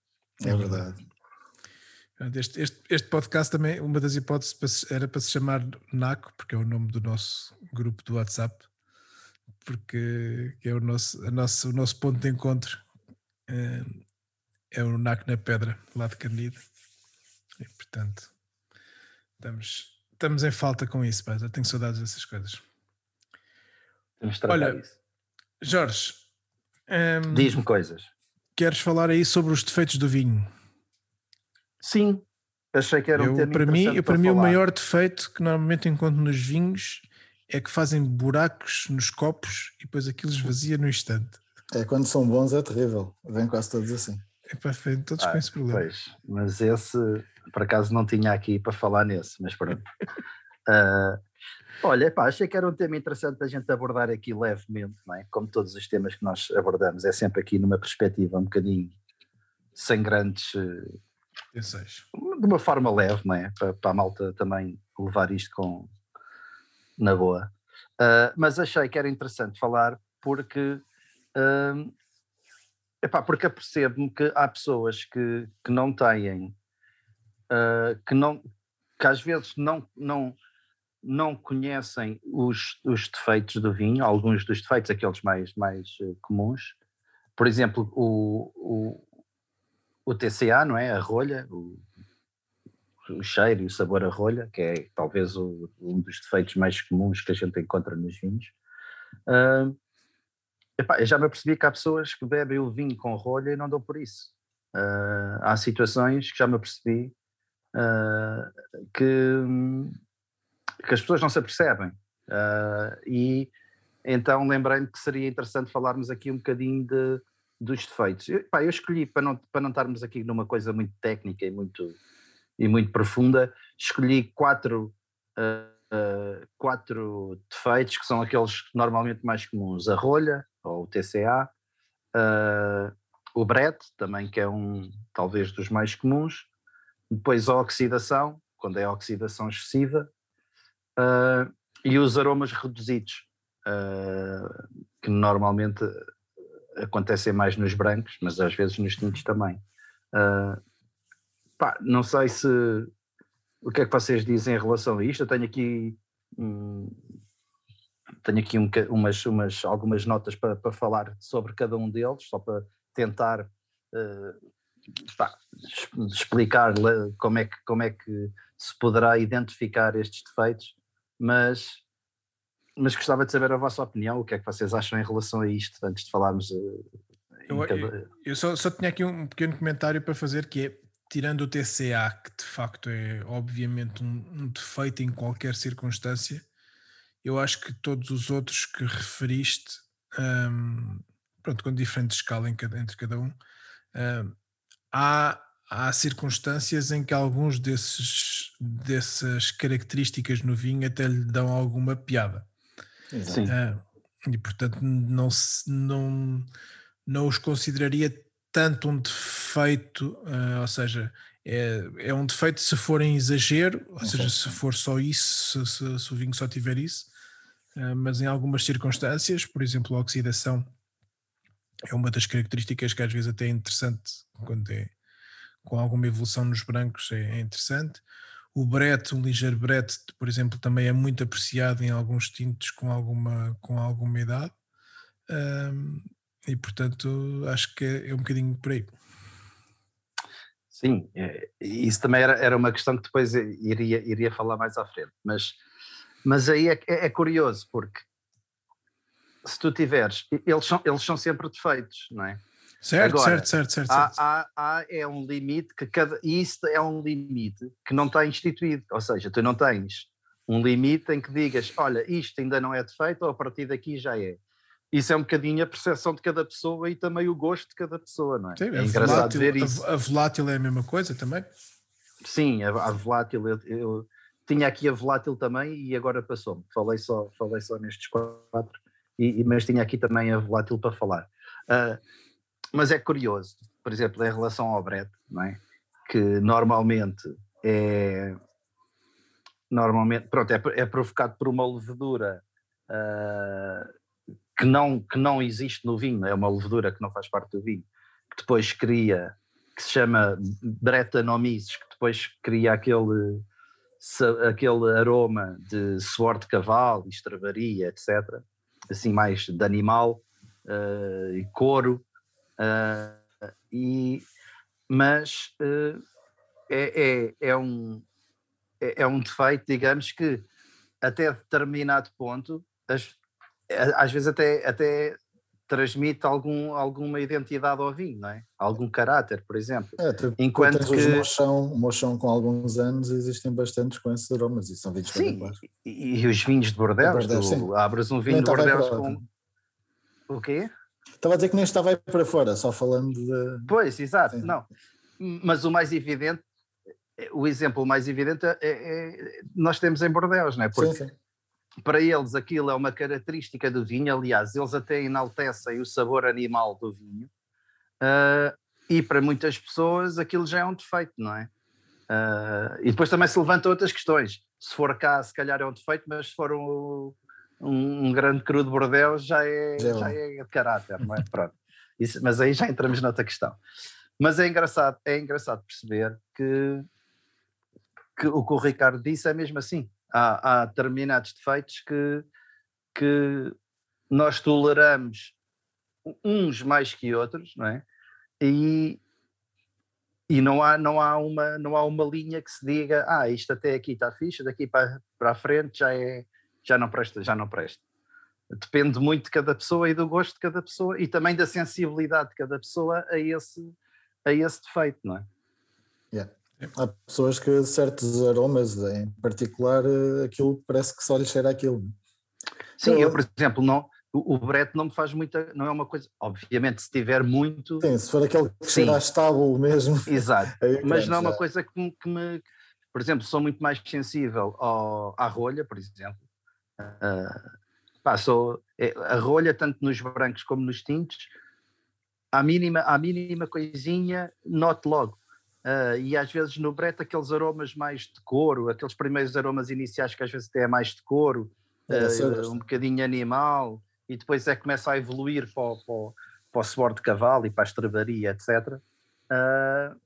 Speaker 3: É verdade.
Speaker 1: Este, este, este, podcast também, uma das hipóteses era para se chamar NACO, porque é o nome do nosso grupo do WhatsApp, porque é o nosso, a nosso, o nosso ponto de encontro é, é o NACO na Pedra, lá de Carnide. E, portanto, estamos, estamos em falta com isso, pá. Eu tenho saudades dessas coisas.
Speaker 2: Temos de Olha, isso.
Speaker 1: Jorge, um,
Speaker 2: diz-me coisas.
Speaker 1: Queres falar aí sobre os defeitos do vinho?
Speaker 2: Sim, achei que era um eu, tema
Speaker 1: para mim,
Speaker 2: eu,
Speaker 1: para,
Speaker 2: mim
Speaker 1: o maior defeito que normalmente encontro nos vinhos é que fazem buracos nos copos e depois aquilo esvazia no instante.
Speaker 3: É quando são bons é terrível, vem quase todos assim.
Speaker 1: É para frente, todos ah, com esse problema.
Speaker 2: Pois, mas esse por acaso não tinha aqui para falar nesse, mas pronto. uh, *laughs* Olha, pá, achei que era um tema interessante a gente abordar aqui levemente, não é? Como todos os temas que nós abordamos, é sempre aqui numa perspectiva um bocadinho sem grandes.
Speaker 1: Penseios.
Speaker 2: De uma forma leve, não é? Para, para a malta também levar isto com, na boa. Uh, mas achei que era interessante falar porque. Uh, epá, porque apercebo-me que há pessoas que, que não têm. Uh, que, não, que às vezes não, não, não conhecem os, os defeitos do vinho, alguns dos defeitos, aqueles mais, mais comuns. Por exemplo, o, o, o TCA, não é? A rolha, o, o cheiro e o sabor a rolha, que é talvez o, um dos defeitos mais comuns que a gente encontra nos vinhos. Uh, epá, eu já me apercebi que há pessoas que bebem o vinho com rolha e não dão por isso. Uh, há situações que já me apercebi uh, que, que as pessoas não se apercebem. e então lembrei-me que seria interessante falarmos aqui um bocadinho de, dos defeitos. Eu, eu escolhi, para não, para não estarmos aqui numa coisa muito técnica e muito e muito profunda, escolhi quatro, uh, uh, quatro defeitos que são aqueles normalmente mais comuns: a rolha, ou o TCA, uh, o Brett, também que é um talvez dos mais comuns, depois a oxidação, quando é a oxidação excessiva, e os aromas reduzidos, que normalmente acontecem mais nos brancos, mas às vezes nos tintos também. Uh, Pá, não sei se o que é que vocês dizem em relação a isto. Eu tenho aqui hum, tenho aqui um, umas, umas, algumas notas para, para falar sobre cada um deles, só para tentar uh, pá, explicar como é, que, como é que se poderá identificar estes defeitos, mas, mas gostava de saber a vossa opinião, o que é que vocês acham em relação a isto, antes de falarmos. Uh,
Speaker 1: eu, cada... eu, eu só, só tinha aqui um pequeno comentário para fazer que é tirando o TCA, que de facto é obviamente um, um, defeito em qualquer circunstância, eu acho que todos os outros que referiste, um, pronto, com diferente escala cada, entre cada um, um, há, há circunstâncias em que alguns desses, dessas características no vinho até lhe dão alguma piada.
Speaker 2: Sim. Uh,
Speaker 1: e portanto não, não, não os consideraria tanto um defeito, uh, ou seja, é, é um defeito se for em exagero, ou seja, se for só isso, se, se, se o vinho só tiver isso, uh, mas em algumas circunstâncias, por exemplo, a oxidação é uma das características que às vezes até é interessante quando é com alguma evolução nos brancos, é, é interessante. O brete, um ligeiro brete, por exemplo, também é muito apreciado em alguns tintos com alguma, com alguma idade. Um, e portanto acho que é, é um bocadinho por aí.
Speaker 2: Sim, é, isso também era, era uma questão que depois iria, iria falar mais à frente, mas, mas aí é, é, é curioso, porque se tu tiveres, eles são, eles são sempre defeitos, não é?
Speaker 1: Certo, Agora, certo, certo, certo.
Speaker 2: Há, há, há, é um limite que cada. E isso é um limite que não está instituído. Ou seja, tu não tens um limite em que digas, olha, isto ainda não é defeito, ou a partir daqui já é isso é um bocadinho a percepção de cada pessoa e também o gosto de cada pessoa, não é?
Speaker 1: Sim,
Speaker 2: é
Speaker 1: a engraçado volátil, ver isso. A, a, volátil é a mesma coisa também?
Speaker 2: Sim, a, a volátil, eu, eu, tinha aqui a volátil também e agora passou-me. Falei só, falei só nestes quatro, e, mas tinha aqui também a volátil para falar. Uh, mas é curioso, por exemplo, em relação ao Brett, não é? Que normalmente é. Normalmente, pronto, é, é provocado por uma levedura. Uh, que não, que não existe no vinho, é uma levedura que não faz parte do vinho, que depois cria, que se chama Brettanomyces, que depois cria aquele, aquele aroma de suor de cavalo, estravaria, etc. Assim, mais de animal uh, e couro. Uh, e, mas uh, é, é, é, um, é, é um defeito, digamos, que até determinado ponto as, às vezes até, até transmite algum, alguma identidade ao vinho, não é? Algum caráter, por exemplo.
Speaker 3: É, Enquanto que... mochão, mochão com alguns anos existem bastantes com esses aromas e são vinhos
Speaker 2: Sim, e, e, os vinhos de Bordeaux, tu abres um vinho de Bordeaux com... O quê?
Speaker 3: Estava a dizer que nem estava aí para fora, só falando de...
Speaker 2: Pois, exato, Sim. não. Mas o mais evidente, o exemplo mais evidente é, é, nós temos em Bordeaux, não é? Porque sim, sim para eles aquilo é uma característica do vinho, aliás, eles até enaltecem o sabor animal do vinho, uh, e para muitas pessoas aquilo já é um defeito, não é? Uh, e depois também se levantam outras questões. Se for cá, se calhar é um defeito, mas se for um, um, um grande cru de bordel, já é, já, já é de caráter, não é? *laughs* Pronto. Isso, mas aí já entramos noutra questão. Mas é engraçado, é engraçado perceber que, que o que o Ricardo disse é mesmo assim. Há, há determinados defeitos que, que nós toleramos uns mais que outros, não é? E, e não há, não, há uma, não há uma linha que se diga, ah, isto até aqui está fixe, daqui para, para a frente já, é, já não presta, já não presta. Depende muito de cada pessoa e do gosto de cada pessoa e também da sensibilidade de cada pessoa a esse, a esse defeito, não é?
Speaker 3: Yeah. Há pessoas que certos aromas, em particular, eh, aquilo parece que só lhe cheira aquilo.
Speaker 2: Sim, eu, por exemplo, não, o, brete não me faz muita, não é uma coisa, obviamente se tiver muito...
Speaker 3: Sim, se for aquele que cheira estável mesmo. *laughs*
Speaker 2: Exato, mas não é uma coisa que me, que me, por exemplo, sou muito mais sensível ao, à rolha, por exemplo, uh, pá, é, a rolha tanto nos brancos como nos tintos, à mínima, à mínima coisinha, note logo. Uh, e às vezes no brete aqueles aromas mais de couro, aqueles primeiros aromas iniciais que às vezes até é mais de couro, uh, um bocadinho animal, e depois é que começa a evoluir para o, para, o, para o suor de cavalo e para a estrebaria, etc. Uh,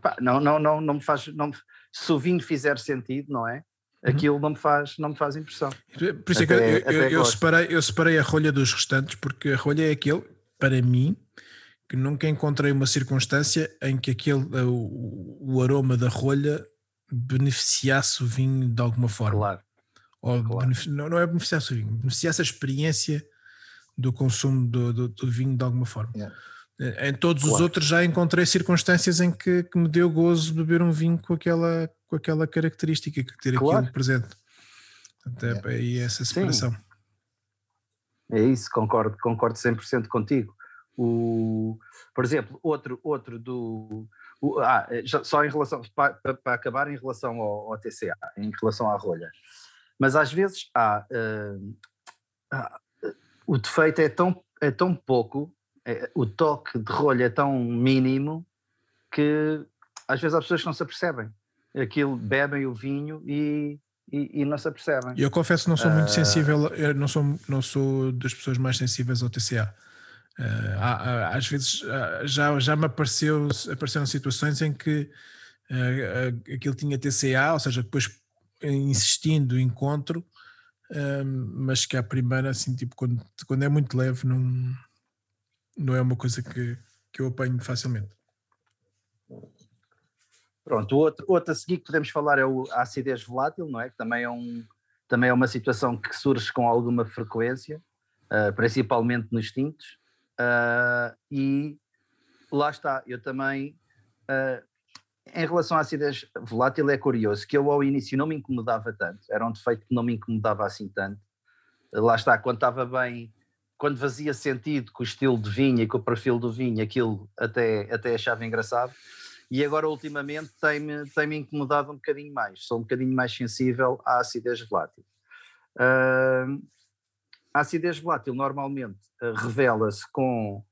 Speaker 2: pá, não, não, não, não me faz. Não, se o vinho fizer sentido, não é? Uhum. Aquilo não me faz, não me faz impressão.
Speaker 1: Por isso até, é que eu, eu, eu, separei, eu separei a rolha dos restantes, porque a rolha é aquele, para mim, que nunca encontrei uma circunstância em que aquele, o, o aroma da rolha beneficiasse o vinho de alguma forma.
Speaker 2: Claro.
Speaker 1: Ou claro. não, não é beneficiasse o vinho, beneficiasse a experiência do consumo do, do, do vinho de alguma forma. Yeah. Em todos claro. os outros já encontrei circunstâncias em que, que, me deu gozo beber um vinho com aquela, com aquela característica, que ter claro. aquilo presente. Portanto, é, é essa separação. Sim.
Speaker 2: É isso, concordo, concordo 100% contigo. O, por exemplo, outro, outro do. O, ah, já, só em relação, para, para, acabar, em relação ao, ao, TCA, em relação à rolha. Mas às vezes há. Uh, uh, o defeito é tão, é tão pouco é, o toque de rolha é tão mínimo que às vezes há pessoas que não se apercebem. Aquilo bebem o vinho e, e, e não se apercebem.
Speaker 1: Eu confesso que não sou muito uh, sensível, não sou, não sou das pessoas mais sensíveis ao TCA. Uh, há, às vezes já, já me apareceu, apareceram situações em que uh, aquilo tinha TCA, ou seja, depois insistindo encontro, mas que à primeira, assim, tipo, quando, quando é muito leve, não, não é uma coisa que, que eu apanho facilmente.
Speaker 2: Pronto, o outro, outro a seguir que podemos falar é o, a acidez volátil, não é? Que também é, um, também é uma situação que surge com alguma frequência, uh, principalmente nos tintos, uh, e lá está, eu também, uh, em relação à acidez volátil é curioso, que eu ao início não me incomodava tanto, era um defeito que não me incomodava assim tanto, lá está, quando estava bem quando fazia sentido com o estilo de vinho e com o perfil do vinho, aquilo até, até achava engraçado. E agora, ultimamente, tem-me tem -me incomodado um bocadinho mais. Sou um bocadinho mais sensível à acidez volátil. Uh, a acidez volátil normalmente uh, revela-se com.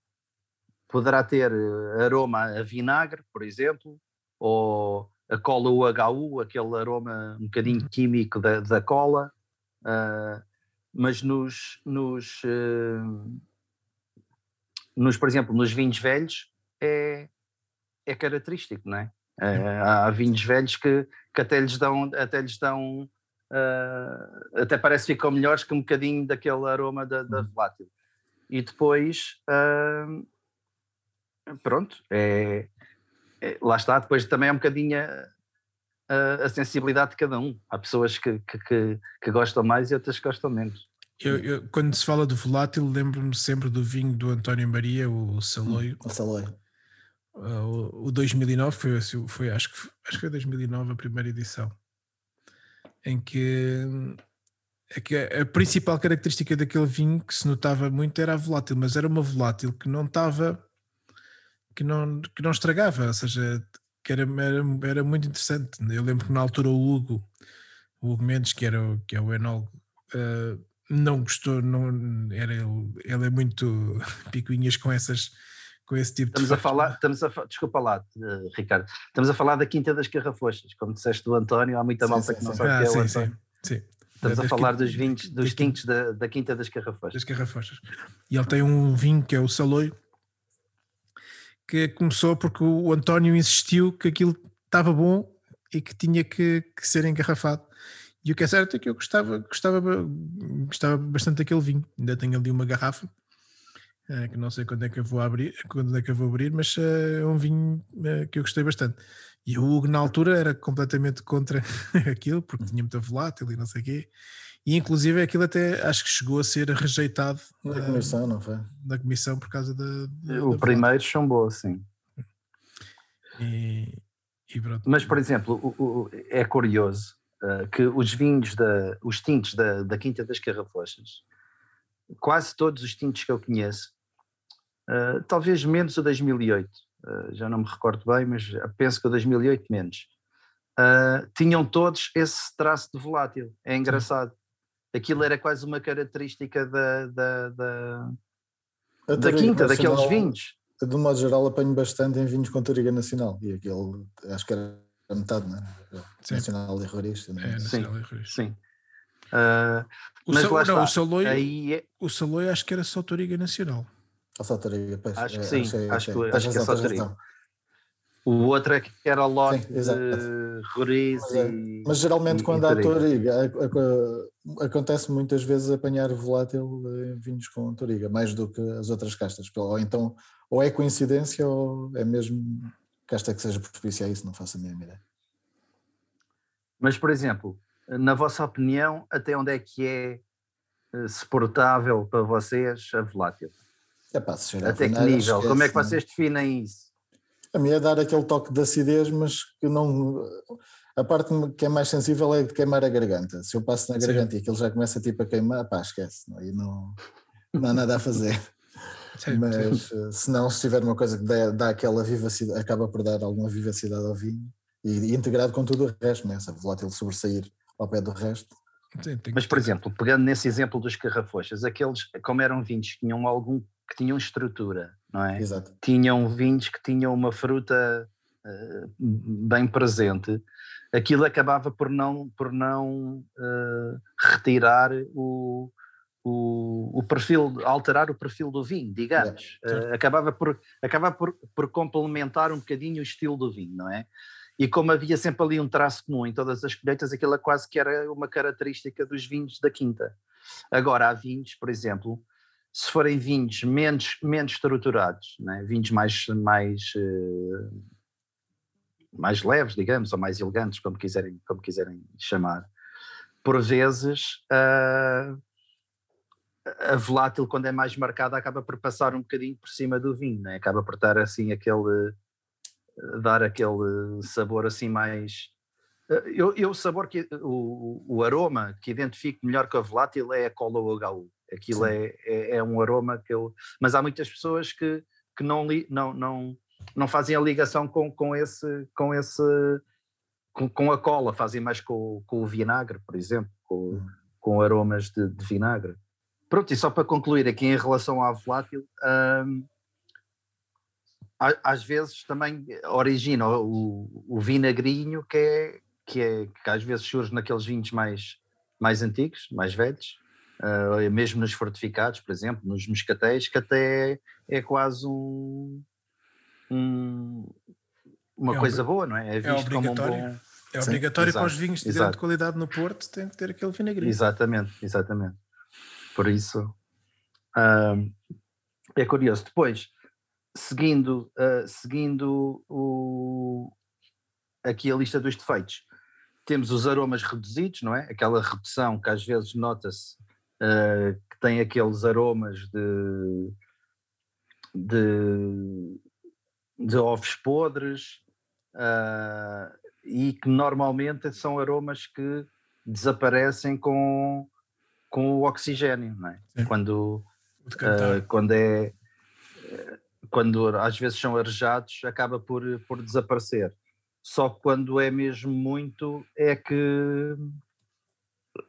Speaker 2: poderá ter uh, aroma a vinagre, por exemplo, ou a cola UHU, aquele aroma um bocadinho uhum. químico da, da cola. Uh, mas nos, nos, uh, nos, por exemplo, nos vinhos velhos é, é característico, não é? Uh, há vinhos velhos que, que até lhes dão, até lhes dão uh, até parece que ficam melhores que um bocadinho daquele aroma da, da uhum. volátil. E depois, pronto, é, é, lá está, depois também é um bocadinho a, a, sensibilidade de cada um. Há pessoas que, que, que, que gostam mais e outras que gostam menos.
Speaker 1: Eu, eu, quando se fala de volátil, lembro-me sempre do vinho do António Maria, o Saloio.
Speaker 3: Hum, o Saloio.
Speaker 1: Uh, o, o 2009 foi, foi acho, que, acho que foi 2009 a primeira edição, em que, é que a, a principal característica daquele vinho que se notava muito era a volátil, mas era uma volátil que não estava, que não, que não estragava, ou seja, que era, era, era muito interessante. Eu lembro que na altura o Hugo, o Hugo Mendes, que, era, o- que é o enólogo, eh, não gostou, não, era ele, ele é muito *laughs* picuinhas com essas com esse tipo
Speaker 2: Estamos
Speaker 1: de
Speaker 2: a falar,
Speaker 1: é?
Speaker 2: estamos a, fa- desculpa lá, eh, Ricardo, estamos a falar da Quinta das Carrafochas, como disseste do António, há muita
Speaker 3: Sim,
Speaker 2: malta
Speaker 3: sim,
Speaker 2: que não sabe o
Speaker 1: Ah,
Speaker 2: que é o
Speaker 1: sim,
Speaker 2: António.
Speaker 1: sim, sim.
Speaker 2: Estamos a falar dos vinhos, dos
Speaker 1: quin-
Speaker 2: tintos da, da Quinta das Carrafochas.
Speaker 1: das garrafochas. E ele tem um vinho que é o Saloio, que começou porque o António insistiu que aquilo estava bom e que tinha que, que ser engarrafado. E o que é certo é que eu gostava, gostava, gostava bastante daquele vinho. Ainda tenho ali uma garrafa, eh, que não sei quando é que eu vou abrir, quando é que eu vou abrir, mas eh, é um vinho eh, que eu gostei bastante. E o Hugo na altura era completamente contra *laughs* aquilo, porque tinha muita volátil e não sei o quê. E inclusive aquilo até acho que chegou a ser rejeitado
Speaker 3: Na
Speaker 1: eh,
Speaker 3: comissão, não foi?
Speaker 1: na comissão por causa da. da-
Speaker 2: O
Speaker 1: da
Speaker 2: primeiro são boas, sim.
Speaker 1: E, e pronto.
Speaker 2: Mas, por exemplo, o- o- é curioso eh, que os vinhos, da, os tintos da, da Quinta das Carrafochas, quase todos os tintos que eu conheço, eh, talvez menos o 2008, eh, já não me recordo bem, mas penso que o 2008 menos, tinham todos esse traço de volátil. É engraçado. Aquilo era quase uma característica da, da, da, da Quinta, daqueles
Speaker 3: Nacional,
Speaker 2: vinhos.
Speaker 3: De modo geral, apanho bastante em vinhos com Toriga Nacional. E aquele, acho que era a metade, não é?
Speaker 1: Sim.
Speaker 3: Nacional e Rorista.
Speaker 1: É, Nacional e Ruiz.
Speaker 2: Sim. Eh,
Speaker 1: O,
Speaker 2: Mas
Speaker 1: Sa-
Speaker 2: lá
Speaker 1: não, o Saloio,
Speaker 2: aí é,
Speaker 1: o Saloio acho que era só Toriga Nacional.
Speaker 3: Ou só Toriga, pois.
Speaker 2: Acho que
Speaker 3: é,
Speaker 2: sim,
Speaker 3: é,
Speaker 2: acho
Speaker 3: é.
Speaker 2: que- acho que é só Toriga. O outro é que era
Speaker 3: exato.
Speaker 2: de Roriz
Speaker 3: Mas é,
Speaker 2: e.
Speaker 3: Mas geralmente
Speaker 2: e-
Speaker 3: quando
Speaker 2: e
Speaker 3: há
Speaker 2: Toriga.
Speaker 3: Toriga, a- a- acontece muitas vezes apanhar volátil em vinhos com Toriga, mais do que as outras castas. Ou então, ou é coincidência ou é mesmo casta que seja propícia a isso, não faço a mínima ideia.
Speaker 2: Mas, por exemplo, na vossa opinião, até onde é que é eh, suportável para vocês a volátil?
Speaker 3: É a
Speaker 2: Até que nível? Como é que
Speaker 3: não
Speaker 2: vocês definem isso?
Speaker 3: A minha é dar aquele toque de acidez, mas que não. A parte que é mais sensível é de queimar a garganta. Se eu passo na
Speaker 1: Sim.
Speaker 3: garganta e aquilo já começa tipo a queimar, pá, esquece. Não, aí não, não há nada a fazer.
Speaker 1: Sim,
Speaker 3: mas eh, se não, se tiver uma coisa que dá, dá aquela vivacidade, acaba por dar alguma vivacidade ao vinho e, e integrado com tudo o resto, né? essa volátil sobressair ao pé do resto.
Speaker 1: Sim,
Speaker 2: Mas, por exemplo, pegando nesse exemplo dos carrafochas, aqueles, como eram vinhos que tinham algum que tinham estrutura, não é?
Speaker 3: Exato.
Speaker 2: tinham vinhos que tinham uma fruta eh, bem presente, aquilo acabava por não, por não eh, retirar o, o, o perfil, alterar o perfil do vinho, digamos. Eh, acabava por, acabava por, por complementar um bocadinho o estilo do vinho, não é? E como havia sempre ali um traço comum em todas as colheitas, aquilo quase que era uma característica dos vinhos da quinta. Agora, há vinhos, por exemplo, se forem vinhos menos, menos estruturados, né? vinhos mais, mais, eh, mais leves, digamos, ou mais elegantes, como quiserem, como quiserem chamar, por vezes ah, a volátil, quando é mais marcada, acaba por passar um bocadinho por cima do vinho, né? acaba por dar assim aquele dar aquele sabor assim mais eu, eu o sabor que o, o aroma que identifico melhor que a volátil é a cola HU aquilo é, é, é um aroma que eu mas há muitas pessoas que, que não, li, não, não, não fazem a ligação com, com esse com esse com, com a cola, fazem mais com, com o vinagre, por exemplo, com,
Speaker 3: Hum.
Speaker 2: com aromas de, de vinagre. Pronto, e só para concluir aqui em relação à volátil, hum, às vezes também origina o, o vinagrinho que é, que é que às vezes surge naqueles vinhos mais, mais antigos, mais velhos, ah, mesmo nos fortificados, por exemplo, nos moscatéis, que até é quase um, um- uma
Speaker 1: É
Speaker 2: coisa boa, não é? É visto como um
Speaker 1: obrigatório.
Speaker 2: bom.
Speaker 1: É
Speaker 3: Sim,
Speaker 1: obrigatório para os vinhos de
Speaker 2: exato.
Speaker 1: grande qualidade no Porto, tem que ter aquele vinagrinho.
Speaker 2: Exatamente, exatamente. Por isso ahm, é curioso. Depois, seguindo, ah, seguindo o, aqui a lista dos defeitos, temos os aromas reduzidos, não é? Aquela redução que às vezes nota-se ah, que tem aqueles aromas de, de, de ovos podres ah, e que normalmente são aromas que desaparecem com, com o oxigênio, não é?
Speaker 1: Sim.
Speaker 2: Quando, ah, quando é quando às vezes são arejados acaba por, por desaparecer só que quando é mesmo muito é que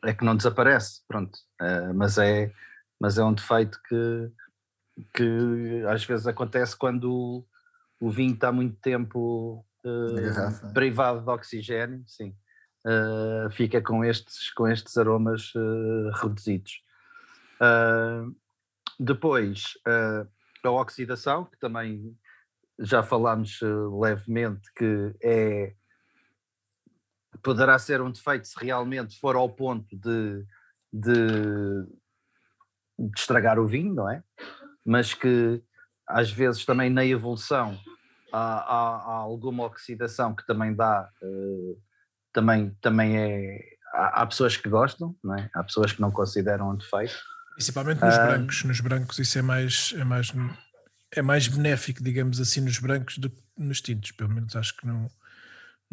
Speaker 2: é que não desaparece, pronto. Uh, mas, é, mas é um defeito que, que às vezes acontece quando o, o vinho está muito tempo uh, privado de oxigênio, sim. Uh, fica com estes, com estes aromas reduzidos. depois, a oxidação, que também já falámos levemente, que é poderá ser um defeito se realmente for ao ponto de, de, de estragar o vinho, não é? Mas que às vezes também na evolução há, há, há alguma oxidação que também dá, uh, também, também é. Há, há, pessoas que gostam, não é? Há pessoas que não consideram um defeito.
Speaker 1: Principalmente nos uh, brancos, nos brancos isso é mais, é mais é mais benéfico, digamos assim, nos brancos do que nos tintos, pelo menos acho que não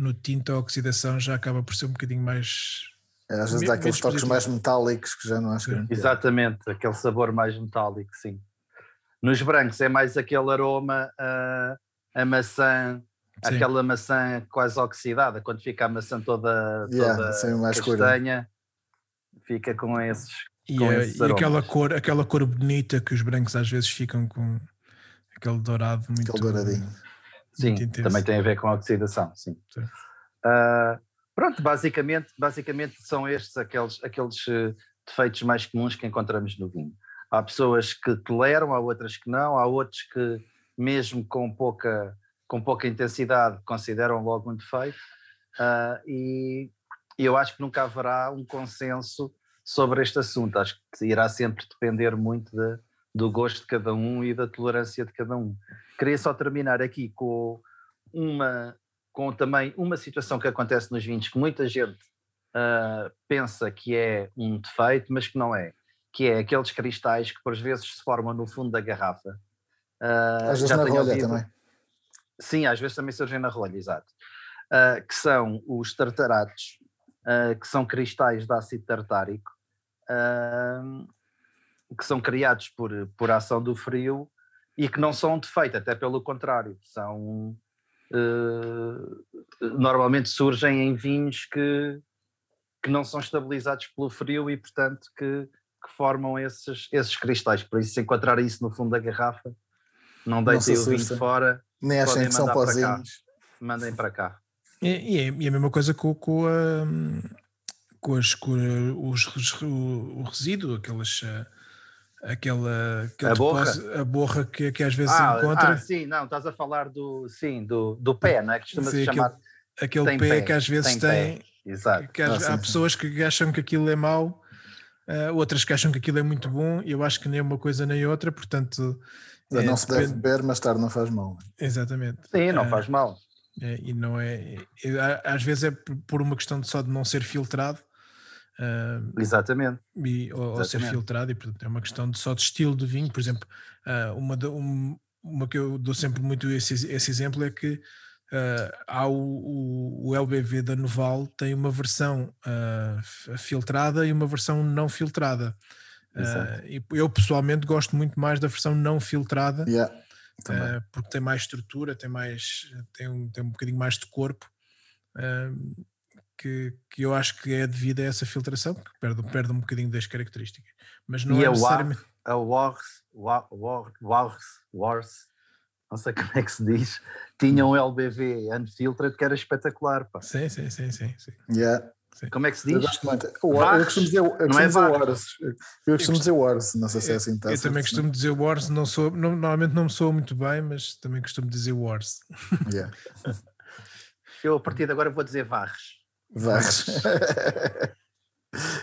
Speaker 1: no tinto a oxidação já acaba por ser um bocadinho mais.
Speaker 3: É, às vezes dá aqueles toques mais metálicos que já não acho que.
Speaker 2: Exatamente, aquele sabor mais metálico, sim. Nos brancos é mais aquele aroma a, a maçã, sim. aquela maçã quase oxidada, quando fica a maçã toda,
Speaker 3: yeah,
Speaker 2: toda
Speaker 3: mais
Speaker 2: castanha, fica com esses.
Speaker 1: E, com esses e aquela cor, aquela cor bonita que os brancos às vezes ficam com aquele dourado muito.
Speaker 3: Aquele douradinho
Speaker 2: Sim, também tem a ver com a oxidação, sim. sim. Uh, pronto, basicamente, basicamente são estes aqueles, aqueles uh, defeitos mais comuns que encontramos no vinho. Há pessoas que toleram, há outras que não, há outros que, mesmo com pouca, com pouca intensidade, consideram logo um defeito. Uh, e eu acho que nunca haverá um consenso sobre este assunto. Acho que irá sempre depender muito de, do gosto de cada um e da tolerância de cada um. Queria só terminar aqui com uma com também uma situação que acontece nos vinhos que muita gente uh, pensa que é um defeito, mas que não é, que é aqueles cristais que por vezes se formam no fundo da garrafa.
Speaker 3: Uh, às vezes na rolha ouvido, também.
Speaker 2: Sim, às vezes também surgem na rolha, exato. Uh, que são os tartaratos, que são cristais de ácido tartárico, que são criados por, por ação do frio e que não são um defeito, até pelo contrário, são uh, normalmente surgem em vinhos que, que não são estabilizados pelo frio e portanto que, que formam esses, esses cristais, por isso se encontrar isso no fundo da garrafa, não deitem o vinho fora,
Speaker 3: nem achem que são pozinhos.
Speaker 2: Mandem para cá.
Speaker 1: E, e, é, e, a mesma coisa com, com, a, com, as, com os, o, o resíduo, aquelas uh, aquela,
Speaker 2: a borra,
Speaker 1: a borra que, que às vezes ah, se encontra. Ah,
Speaker 2: sim, não, estás a falar do, sim, do, do pé, não é? Que costuma-se chamar.
Speaker 1: Aquele, aquele pé, pé, que às vezes tem.
Speaker 2: tem Exato.
Speaker 1: Que, há, ah, há pessoas que acham que aquilo é mau, uh, outras que acham que aquilo é muito bom, e eu acho que nem uma coisa nem outra, portanto.
Speaker 3: É, não se deve beber, mas tarde não faz mal.
Speaker 1: Exatamente.
Speaker 2: Sim, não uh, faz mal.
Speaker 1: É, e não é, é, Às vezes é por uma questão de só de não ser filtrado
Speaker 2: Uh, Exatamente.
Speaker 1: E, ou, ou, ser filtrado, e portanto é uma questão de, só de estilo de vinho. Por exemplo, uh, uma, de, um, uma que eu dou sempre muito esse, esse exemplo é que uh, há o, o, o, LBV da Noval tem uma versão filtrada e uma versão não filtrada. e eu pessoalmente gosto muito mais da versão não filtrada.
Speaker 3: Yeah.
Speaker 1: porque tem mais estrutura, tem mais tem um, tem um bocadinho mais de corpo que, que eu acho que é devido a essa filtração, que perde, perde um bocadinho das características. Mas não
Speaker 2: e
Speaker 1: é a necessariamente.
Speaker 2: A Wars, Wars, Wars, não sei *laughs* como é que se diz, tinha um LBV unfiltered que era espetacular. Pá.
Speaker 1: Sim, sim, sim, sim. sim.
Speaker 3: Yeah.
Speaker 2: Como é que se diz? Eu,
Speaker 3: gosto muito. eu costumo dizer, eu costumo é dizer Wars. Eu costumo dizer Wars, não sei se é assim.
Speaker 1: Tá eu também costumo dizer Wars, não sou, não, normalmente não me sou muito bem, mas também costumo dizer Wars.
Speaker 3: Yeah. *laughs*
Speaker 2: eu a partir de agora vou dizer Varres.
Speaker 3: Varres. *laughs*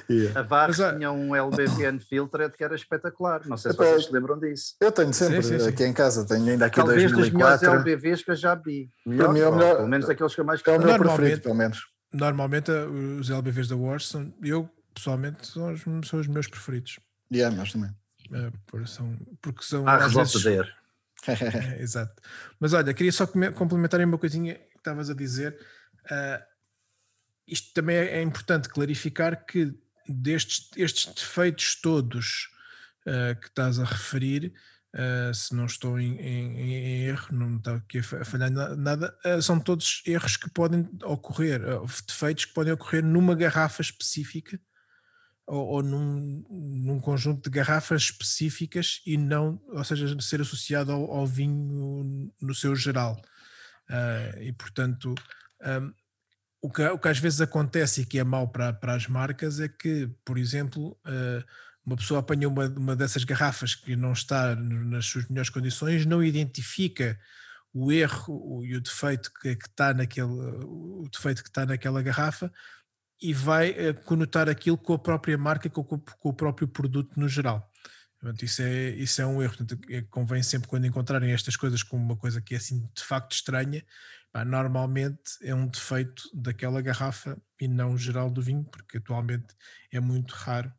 Speaker 2: yeah. A Varres Mas, tinha um LBV *coughs* Unfiltered que era espetacular. Não sei se vocês se lembram disso.
Speaker 3: Eu tenho sempre sim, sim, sim. aqui em casa, tenho ainda aqui
Speaker 2: Talvez
Speaker 3: 2004.
Speaker 2: dos melhores LBVs que eu já vi. Melhor, mim, é melhor, pelo menos daqueles que eu mais
Speaker 3: É o meu preferido, pelo menos.
Speaker 1: Normalmente eh, os LBVs da Wars, são, eu pessoalmente, são os, são os meus preferidos.
Speaker 3: Yeah, nós também.
Speaker 1: É, porque são, porque são
Speaker 2: ah, às vezes... *laughs*
Speaker 1: é, exato. Mas olha, queria só complementar uma coisinha que estavas a dizer. Uh, isto também é, importante clarificar que destes estes defeitos todos uh, que estás a referir, uh, se não estou em, em, em, erro, não está aqui a falhar nada, uh, são todos erros que podem ocorrer, defeitos que podem ocorrer numa garrafa específica ou, ou num, num, conjunto de garrafas específicas e não, ou seja, ser associado ao, ao vinho no seu geral. E portanto, um, o, que, o que às vezes acontece e que é mau para, para as marcas é que, por exemplo, uh, uma pessoa apanha uma, uma dessas garrafas que não está nas suas melhores condições, não identifica o erro e o defeito que, que está naquele o defeito que está naquela garrafa e vai uh, conotar aquilo com a própria marca com, com o próprio produto no geral. Portanto, isso é, isso é um erro. Portanto, é, convém sempre, quando encontrarem estas coisas como uma coisa que é assim de facto estranha, pá, normalmente é um defeito daquela garrafa e não geral do vinho, porque atualmente é muito raro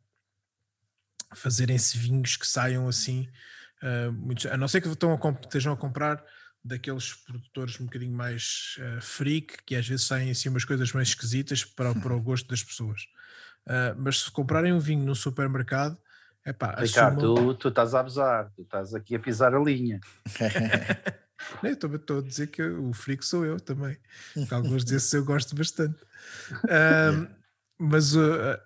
Speaker 1: fazerem-se vinhos que saiam assim. Uh, muitos, a não ser que estão a, estejam a comprar daqueles produtores um bocadinho mais uh, freak, que às vezes saem assim umas coisas mais esquisitas para, para o *laughs* gosto das pessoas. Uh, mas se comprarem um vinho no supermercado, Epá,
Speaker 2: Ricardo, assumam... tu, tu estás a abusar, tu estás aqui a pisar a linha. *laughs*
Speaker 1: Estou a dizer que o freak sou eu também. Alguns desses eu gosto bastante. *laughs* Um, mas uh,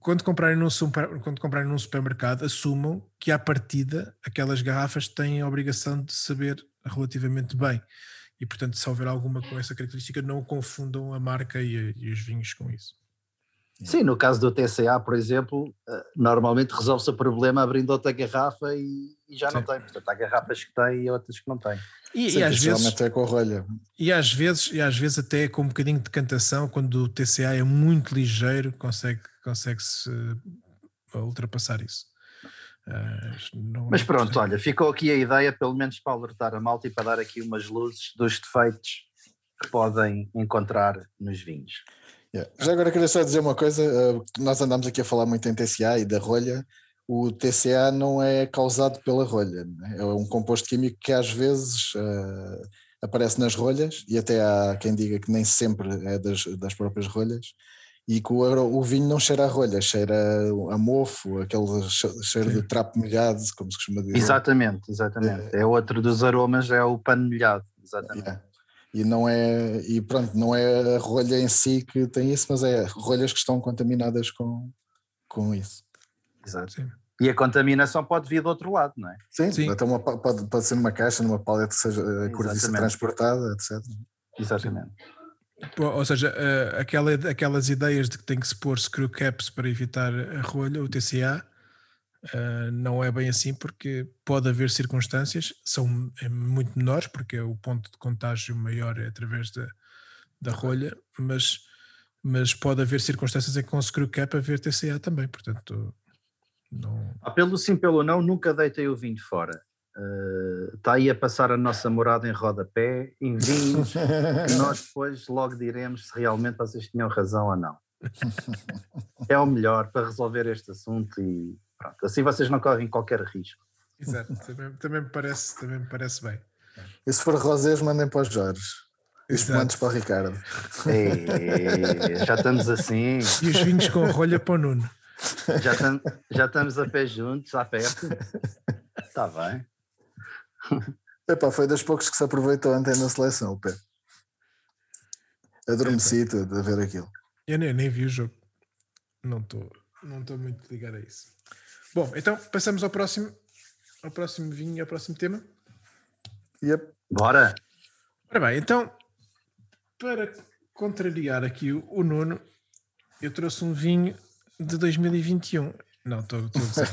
Speaker 1: quando, comprarem num super, quando comprarem num supermercado, assumam que à partida aquelas garrafas têm a obrigação de saber relativamente bem. E portanto, se houver alguma com essa característica, não confundam a marca e, e os vinhos com isso.
Speaker 2: Sim, no caso do TCA, por exemplo, eh, normalmente resolve-se o problema abrindo outra garrafa e, e já Sim. não tem. Portanto, há garrafas que têm e outras que não têm.
Speaker 1: E,
Speaker 3: Sim,
Speaker 1: e às vezes
Speaker 3: até com a rolha.
Speaker 1: E às vezes, e às vezes até com um bocadinho de cantação, quando o TCA é muito ligeiro, consegue consegue se ultrapassar isso.
Speaker 2: Uh, Mas pronto, olha, ficou aqui a ideia, pelo menos para alertar a malta e para dar aqui umas luzes dos defeitos que podem encontrar nos vinhos.
Speaker 3: Yeah. Já agora queria só dizer uma coisa: uh, nós andamos aqui a falar muito em TCA e da rolha. O TCA não é causado pela rolha, é? é um composto químico que às vezes uh, aparece nas rolhas e até há quem diga que nem sempre é das, das próprias rolhas. E que o, o, vinho não cheira a rolha, cheira a mofo, aquele cheiro de trapo molhado, como se costuma dizer.
Speaker 2: Exatamente, exatamente. É, é outro dos aromas, é o pano molhado, exatamente.
Speaker 3: E não é e pronto não é a rolha em si que tem isso mas é rolhas que estão contaminadas com com isso
Speaker 2: exato. Sim. e a contaminação pode vir do outro lado não é?
Speaker 3: Sim, sim. Até uma, pode, pode ser numa caixa numa paleta seja a cortiça transportada etc
Speaker 2: exatamente.
Speaker 1: Ou seja, uh, aquela, aquelas ideias de que tem que se pôr screw caps para evitar a rolha, o TCA, não é bem assim porque pode haver circunstâncias, são é muito menores, porque é o ponto de contágio maior é através da, da rolha, mas, mas pode haver circunstâncias em que com screw cap haver TCA também, portanto não...
Speaker 2: Ah, pelo sim, pelo não, nunca deitei o vinho fora. Uh, está aí a passar a nossa morada em rodapé, em vinhos, *laughs* e nós depois logo diremos se realmente vocês tinham razão ou não. É o melhor para resolver este assunto e Pronto, assim vocês não correm qualquer risco.
Speaker 1: Exato, também, também, me, parece, também me parece bem.
Speaker 3: E se for rosés, mandem para os Jorge. E os para o Ricardo.
Speaker 2: Ei, já estamos assim.
Speaker 1: E os vinhos com rolha para o Nuno.
Speaker 2: Já, tam, já estamos a pé juntos, à perto. Está bem.
Speaker 3: Epá, foi dos poucos que se aproveitou ontem na seleção, o pé. Adormeci tudo a ver aquilo.
Speaker 1: Eu nem, nem vi o jogo. Não estou não muito ligado a isso. Bom, então passamos ao próximo, ao próximo vinho, ao próximo tema.
Speaker 3: Yep.
Speaker 2: Bora!
Speaker 1: Ora bem, então, para contrariar aqui o, o Nuno, eu trouxe um vinho de 2021. Não, estou a gozar.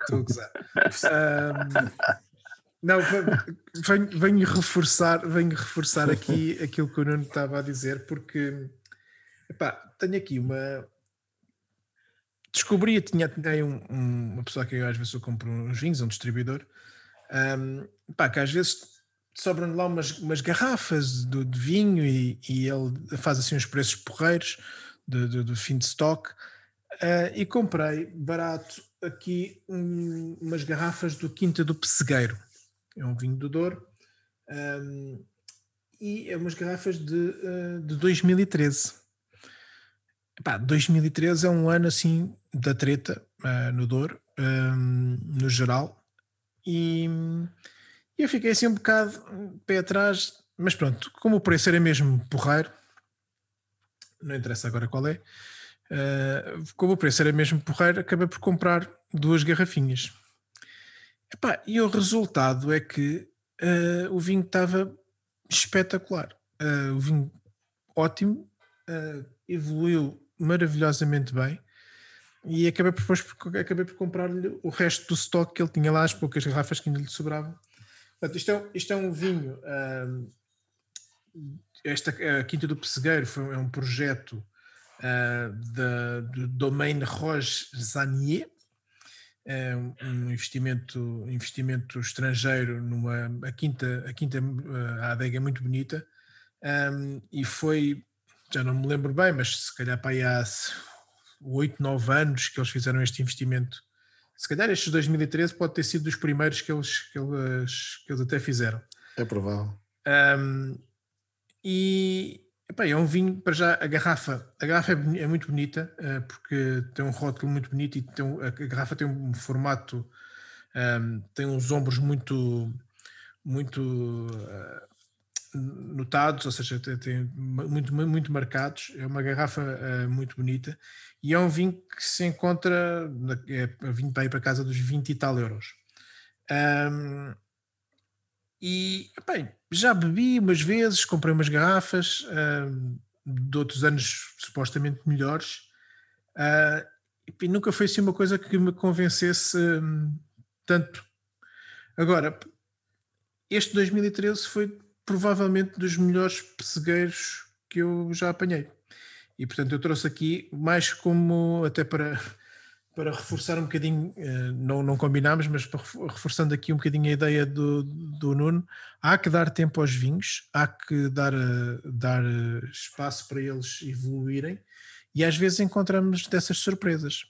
Speaker 1: Estou a gozar. Um, não, venho, venho, reforçar, venho reforçar aqui aquilo que o Nuno estava a dizer, porque epá, tenho aqui uma, descobri, tinha, tinha um, um, uma pessoa que eu às vezes eu compro uns vinhos, um distribuidor, um, pá, que às vezes sobram lá umas, umas garrafas de, de vinho e, e, ele faz assim uns preços porreiros do fim de stock. Uh, e comprei barato aqui um, umas garrafas do Quinta do Pessegueiro, é um vinho do Douro, um, e é umas garrafas de, uh, de 2013. Pá, 2013 é um ano assim da treta uh, no Douro, um, no geral, e eu fiquei assim um bocado pé atrás, mas pronto, como o preço era mesmo porreiro, não interessa agora qual é, Uh, como o preço era mesmo porreiro, acabei por comprar duas garrafinhas. Epá, e o resultado é que uh, o vinho estava espetacular. Uh, o vinho ótimo, evoluiu maravilhosamente bem e acabei por, depois, acabei por comprar-lhe o resto do estoque que ele tinha lá, as poucas garrafas que ainda lhe sobravam. Portanto, isto, é, isto é um vinho. Esta a Quinta do Pessegueiro foi, é um projeto uh, da, do Domaine Roche Zanier, é um investimento, investimento estrangeiro numa a quinta, a quinta a adega é muito bonita um, e foi, já não me lembro bem, mas se calhar para aí há 8, 9 anos que eles fizeram este investimento. Se calhar estes 2013 pode ter sido dos primeiros que eles, que eles, que eles até fizeram.
Speaker 3: É provável.
Speaker 1: Um, e, Epá, é um vinho, para já, a garrafa, a garrafa é, é muito bonita, uh, porque tem um rótulo muito bonito e tem um, a garrafa tem um formato, um, ehm, tem uns ombros muito, muito uh, notados, ou seja, tem, tem, muito, muito marcados, é uma garrafa uh, muito bonita e é um vinho que se encontra, é vinho para ir para casa dos 20 e tal euros. Um, ehm, e, bem, já bebi umas vezes, comprei umas garrafas uh, de outros anos supostamente melhores, uh, e nunca foi assim uma coisa que me convencesse um, tanto. Agora, este 2013 foi provavelmente dos melhores pessegueiros que eu já apanhei. E portanto eu trouxe aqui mais como até para para reforçar um bocadinho, eh, não, não combinámos, mas reforçando aqui um bocadinho a ideia do, do Nuno, há que dar tempo aos vinhos, há que dar, eh, dar eh, espaço para eles evoluírem e às vezes encontramos dessas surpresas.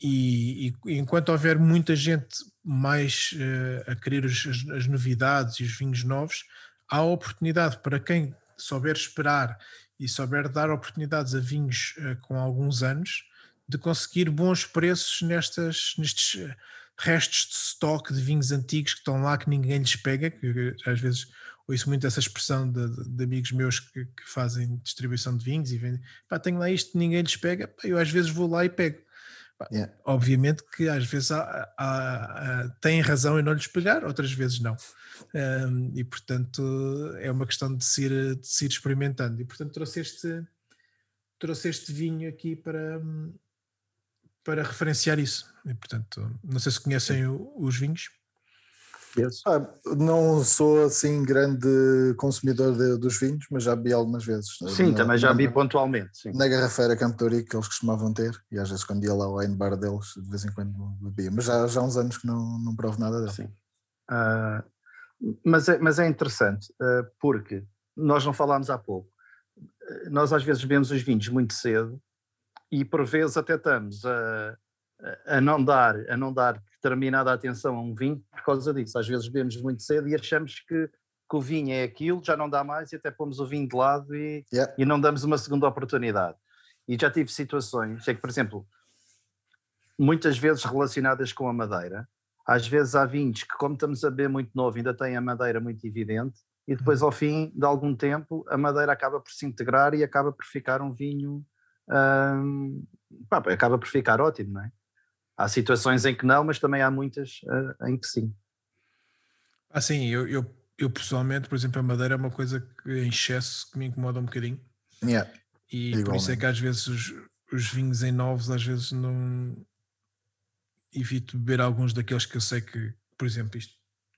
Speaker 1: E, e enquanto houver muita gente mais a querer as, as novidades e os vinhos novos, há oportunidade para quem souber esperar e souber dar oportunidades a vinhos com alguns anos de conseguir bons preços nestas, nestes eh, restos de estoque de vinhos antigos que estão lá que ninguém lhes pega, que às vezes ouço muito essa expressão de, de, de amigos meus que, que, fazem distribuição de vinhos e vendem, pá, tenho lá isto, ninguém lhes pega, pá, eu às vezes vou lá e pego. Pá, yeah. Obviamente que às vezes há, há, há, têm razão em não lhes pegar, outras vezes não. Um, e portanto é uma questão de se, ir, de se ir experimentando. E portanto trouxe este, trouxe este vinho aqui para, para referenciar isso. E, portanto, não sei se conhecem o, os vinhos.
Speaker 3: Ah, não sou assim grande consumidor de, dos vinhos, mas já bebi algumas vezes.
Speaker 2: Sim, na, também já bebi pontualmente. Sim.
Speaker 3: Na garrafeira Campo que eles costumavam ter, e às vezes quando ia lá ao wine bar deles, de vez em quando bebia, mas já, já há uns anos que não, não provo nada dele.
Speaker 2: Sim. Uh, mas, é, mas é interessante, uh, porque nós não falámos há pouco, nós às vezes bebemos os vinhos muito cedo e por vezes até estamos a, a, não dar, a não dar determinada atenção a um vinho por causa disso. Às vezes bebemos muito cedo e achamos que, que o vinho é aquilo, já não dá mais e até pomos o vinho de lado e, yeah. e não damos uma segunda oportunidade. E já tive situações, é que, por exemplo, muitas vezes relacionadas com a madeira, às vezes há vinhos que, como estamos a beber muito novo, ainda têm a madeira muito evidente, e depois, uhum. ao fim de algum tempo, a madeira acaba por se integrar e acaba por ficar um vinho um, pá, acaba por ficar ótimo, não é? Há situações em que não, mas também há muitas uh, em que sim.
Speaker 1: Ah, sim, eu, eu, eu, pessoalmente, por exemplo, a madeira é uma coisa que em excesso que me incomoda um bocadinho.
Speaker 3: Yeah.
Speaker 1: E Igualmente. por isso é que às vezes os, os vinhos em novos, às vezes não evito beber alguns daqueles que eu sei que, por exemplo, isto,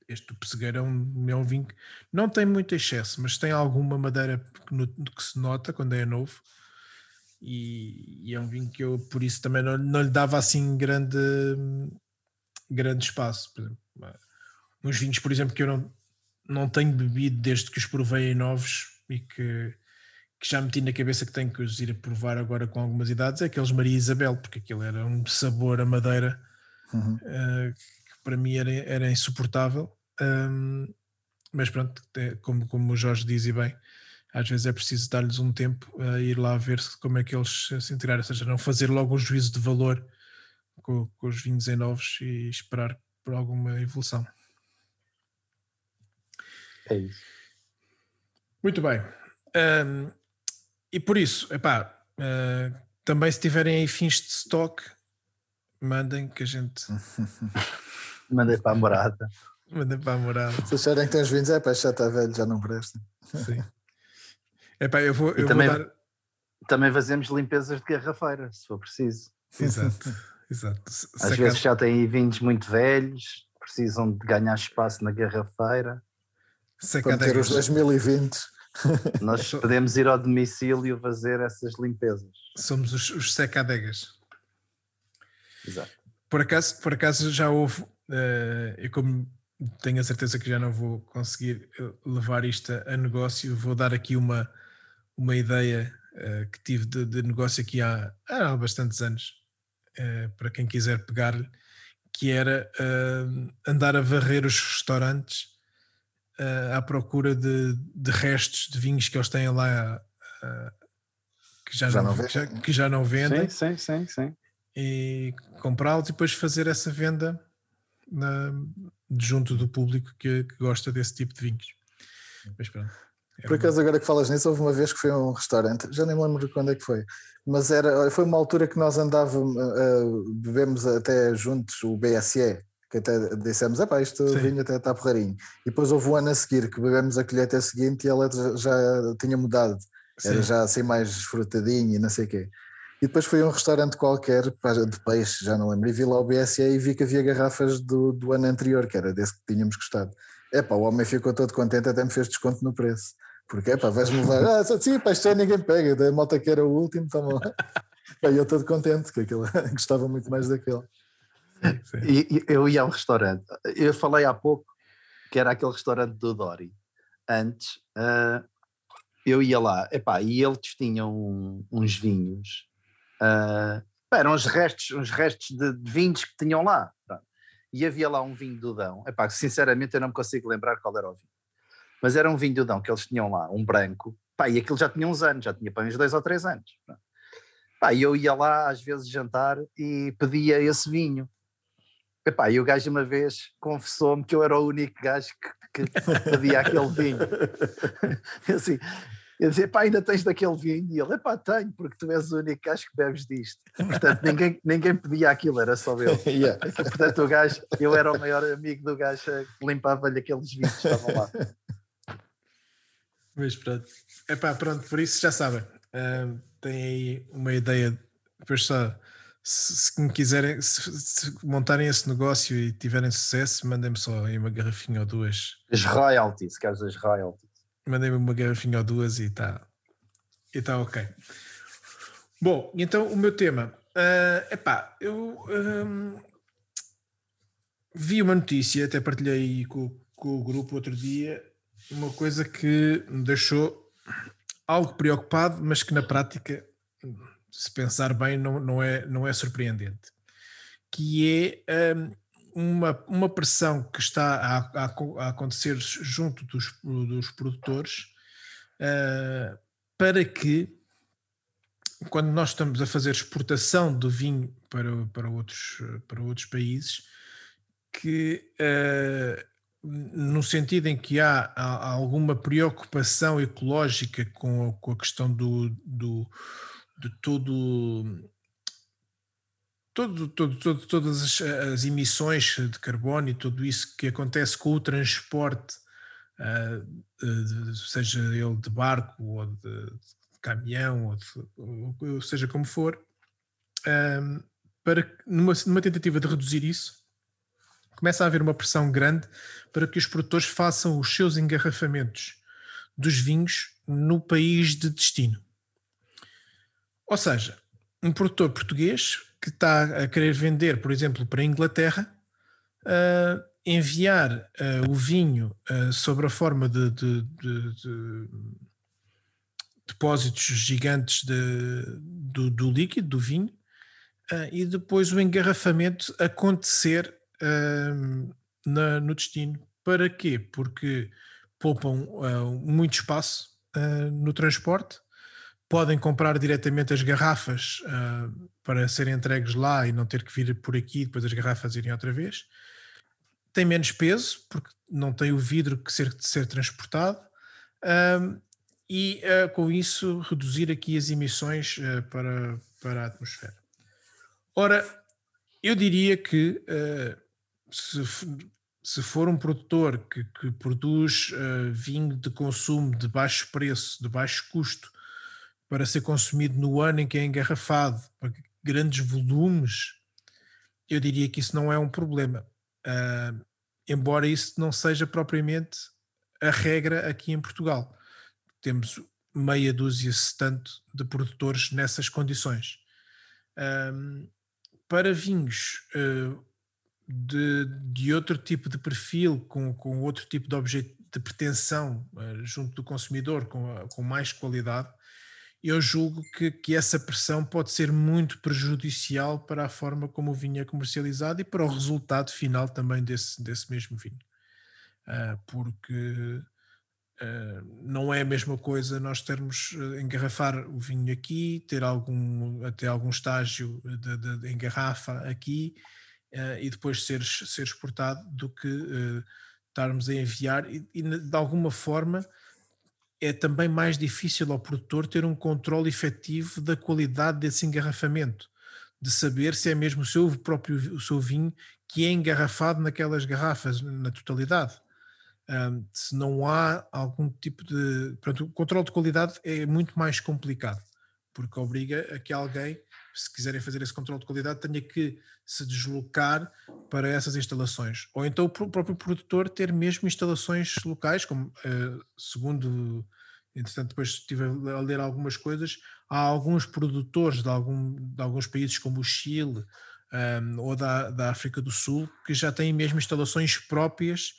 Speaker 1: este do pessegueiro é um, é um vinho que não tem muito excesso, mas tem alguma madeira que, no, que se nota quando é novo e, e, é um vinho que eu por isso também não, não lhe dava assim grande, grande espaço. Uns vinhos, por exemplo, que eu não, não tenho bebido desde que os provei em novos e que, que já meti na cabeça que tenho que os ir a provar agora com algumas idades, é aqueles Maria Isabel, porque aquilo era um sabor a madeira uhum. uh, que para mim era, era insuportável. Um, mas pronto, é, como, como o Jorge diz e bem, às vezes é preciso dar-lhes um tempo a ir lá ver como é que eles se inteirar, ou seja, não fazer logo um juízo de valor com, com os vinhos em novos e esperar por alguma evolução.
Speaker 2: É isso.
Speaker 1: Muito bem. Um, e por isso, epá, uh, Também se tiverem aí fins de stock, mandem que a gente. *laughs*
Speaker 2: Mandei para a morada.
Speaker 1: Mandem para a morada.
Speaker 3: Se acharem que tens vinhos, é pá, já está velho, já não presta.
Speaker 1: Sim. Epá, eu vou, eu
Speaker 2: também-
Speaker 1: vou dar.
Speaker 2: Também fazemos limpezas de garrafeira, se for preciso.
Speaker 1: Exato, *laughs* exato. Se-
Speaker 2: Às
Speaker 1: sacar-
Speaker 2: vezes já têm vinhos muito velhos, precisam de ganhar espaço na garrafeira.
Speaker 3: Para meter os
Speaker 1: sacadegas.
Speaker 3: 2020. *laughs*
Speaker 2: Nós podemos ir ao domicílio fazer essas limpezas.
Speaker 1: Somos os, os secadegas.
Speaker 2: Exato.
Speaker 1: Por acaso, por acaso já houve, eh, eu como tenho a certeza que já não vou conseguir eh, levar isto a negócio, vou dar aqui uma, uma ideia eh, que tive de, de negócio aqui há, há bastantes anos, eh, para quem quiser pegar-lhe, que era eh, andar a varrer os restaurantes à procura de, de restos de vinhos que eles têm lá que, já
Speaker 3: Já
Speaker 1: não,
Speaker 3: não
Speaker 1: que já-
Speaker 3: vendem.
Speaker 1: que já não vendem
Speaker 2: sim, sim, sim.
Speaker 1: e comprá-los e depois fazer essa venda na- junto do público que, que gosta desse tipo de vinhos. Mas pronto. É
Speaker 3: Por acaso, agora que falas nisso, houve uma vez que foi a um restaurante, já nem me lembro quando é que foi, mas era, foi uma altura que nós andávamos, uh, bebemos até juntos o BSE, que até dissemos, epá, isto
Speaker 1: Sim.
Speaker 3: vinho até está porreirinho. E depois houve o ano a seguir, que bebemos a colheita seguinte e ela já, tinha mudado, era
Speaker 1: Sim.
Speaker 3: já assim mais desfrutadinho e não sei o quê. E depois fui a um restaurante qualquer, pá, de peixe, já não lembro, e vi lá o BSE e vi que havia garrafas do, do ano anterior, que era desse que tínhamos gostado. Epá, o homem ficou todo contente, até me fez desconto no preço. Porque, epá, vais-me levar, ah, sim, pá, isto já ninguém pega, da malta que era o último, toma lá. Pá, E eu todo contente, que aquilo, *laughs* gostava muito mais daquele.
Speaker 1: Sim.
Speaker 2: E, eu ia ao restaurante. Eu falei há pouco que era aquele restaurante do Dori. Antes, ah, eu ia lá, epá, e eles tinham um- uns vinhos. ah, pá, eram os restos, uns restos de, de vinhos que tinham lá. pronto. E havia lá um vinho do Dão. Epá, sinceramente eu não me consigo lembrar qual era o vinho. Mas era um vinho que eles tinham lá, um branco. Pá, e aquilo já tinha uns anos, já tinha para uns dois ou três anos. pronto. Pá, e eu ia lá às vezes jantar e pedia esse vinho. Epá, e o gajo uma vez confessou-me que eu era o único gajo que, que pedia aquele vinho. Eu *laughs* assim, eu dizia, pá, ainda tens daquele vinho? E ele, epá, tenho, porque tu és o único gajo que bebes disto. Portanto, ninguém, ninguém pedia aquilo, era só eu. *laughs*
Speaker 3: Yeah.
Speaker 2: Portanto, o gajo, eu era o maior amigo do gajo que limpava-lhe aqueles vinhos que estavam lá.
Speaker 1: Mas pronto. Epá, pronto, por isso já sabem. Ah, tem aí uma ideia. Depois só, se, se me quiserem, se, se montarem esse negócio e tiverem sucesso, mandem-me só aí uma garrafinha ou duas.
Speaker 2: As royalties, queres as royalties?
Speaker 1: Mandem-me uma garrafinha ou duas e está e tá ok. Bom, então o meu tema. é epá, eu hum, vi uma notícia, até partilhei com, com o grupo outro dia, uma coisa que me deixou algo preocupado, mas que na prática, se pensar bem, não, não, é, não é surpreendente. Que é hum, uma, uma pressão que está a, a, a acontecer junto dos, dos produtores uh, para que, quando nós estamos a fazer exportação do vinho para, para, outros, para outros países, que uh, no sentido em que há, alguma preocupação ecológica com a, com a questão do, do, de todo todo, todo, todo, todas as, as, emissões de carbono e tudo isso que acontece com o transporte, uh, seja ele de barco ou de, de caminhão, ou, de, ou, seja como for, uh, para numa, numa tentativa de reduzir isso, começa a haver uma pressão grande para que os produtores façam os seus engarrafamentos dos vinhos no país de destino. Ou seja, um produtor português que está a querer vender, por exemplo, para a Inglaterra, uh, enviar uh, o vinho uh, sobre a forma de, de, de, de depósitos gigantes do, do, líquido, do vinho, e depois o engarrafamento acontecer na, no destino. Para quê? Porque poupam muito espaço no transporte, podem comprar diretamente as garrafas uh, para serem entregues lá e não ter que vir por aqui depois as garrafas irem outra vez. Tem menos peso, porque não tem o vidro que ser, de ser transportado, uh, e uh, com isso reduzir aqui as emissões para, para a atmosfera. Ora, eu diria que uh, se, se for um produtor que, que produz uh, vinho de consumo de baixo preço, de baixo custo, para ser consumido no ano em que é engarrafado, para grandes volumes, eu diria que isso não é um problema. Uh, embora isso não seja propriamente a regra aqui em Portugal. Temos meia dúzia, se tanto, de produtores nessas condições. Um, para vinhos uh, de, de outro tipo de perfil, com, com outro tipo de objeto de pretensão uh, junto do consumidor, com, com mais qualidade, eu julgo que, que essa pressão pode ser muito prejudicial para a forma como o vinho é comercializado e para o resultado final também desse, desse mesmo vinho. Uh, porque uh, não é a mesma coisa nós termos engarrafar o vinho aqui, ter algum até algum estágio de, de, de engarrafa aqui e depois ser, ser exportado do que estarmos a enviar e, e de alguma forma é também mais difícil ao produtor ter um controle efetivo da qualidade desse engarrafamento, de saber se é mesmo o seu próprio o seu vinho que é engarrafado naquelas garrafas na totalidade. Um, se não há algum tipo de. Pronto, o controle de qualidade é muito mais complicado, porque obriga a que alguém, se quiserem fazer esse controle de qualidade, tenha que se deslocar para essas instalações. Ou então o próprio produtor ter mesmo instalações locais, como uh, segundo, entretanto, depois estive a ler algumas coisas, há alguns produtores de, algum, de alguns países como o Chile um, ou da, da África do Sul que já têm mesmo instalações próprias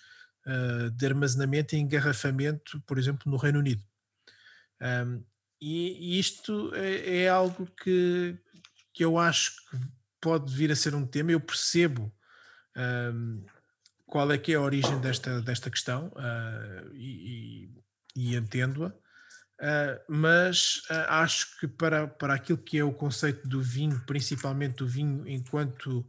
Speaker 1: uh, de armazenamento e engarrafamento, por exemplo, no Reino Unido. Um, e, e isto é, é algo que, que eu acho que pode vir a ser um tema. Eu percebo um, qual é que é a origem desta, desta questão uh, e, e entendo-a, uh, mas uh, acho que para, para aquilo que é o conceito do vinho, principalmente do vinho enquanto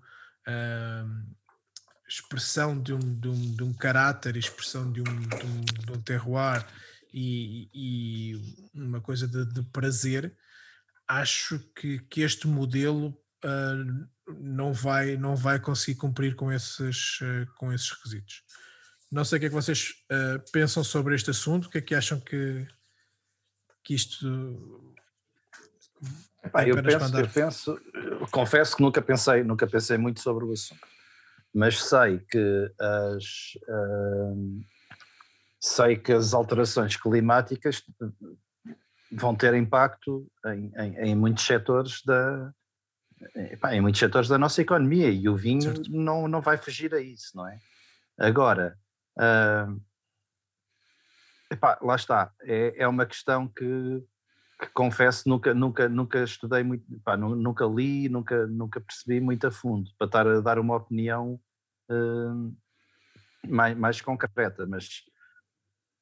Speaker 1: expressão de um, de, um, de um caráter, expressão de um, de um, de um terroir e, e, uma coisa de, de prazer, acho que, que este modelo uh, não, vai, não vai conseguir cumprir com esses, uh, com esses requisitos. Não sei o que é que vocês uh, pensam sobre este assunto, o que é que acham que, que isto.
Speaker 2: Epá, eu, penso, eu penso, eu confesso que nunca pensei, nunca pensei muito sobre o assunto, mas sei que as sei que as alterações climáticas vão ter impacto em, em, em muitos setores da, em muitos setores da nossa economia e o vinho não, não vai fugir a isso, não é? Agora, uh, epá, lá está, é, é uma questão que, que confesso nunca, nunca, nunca estudei muito, epá, nunca li, nunca, nunca percebi muito a fundo para estar a dar uma opinião uh, mais, mais concreta, mas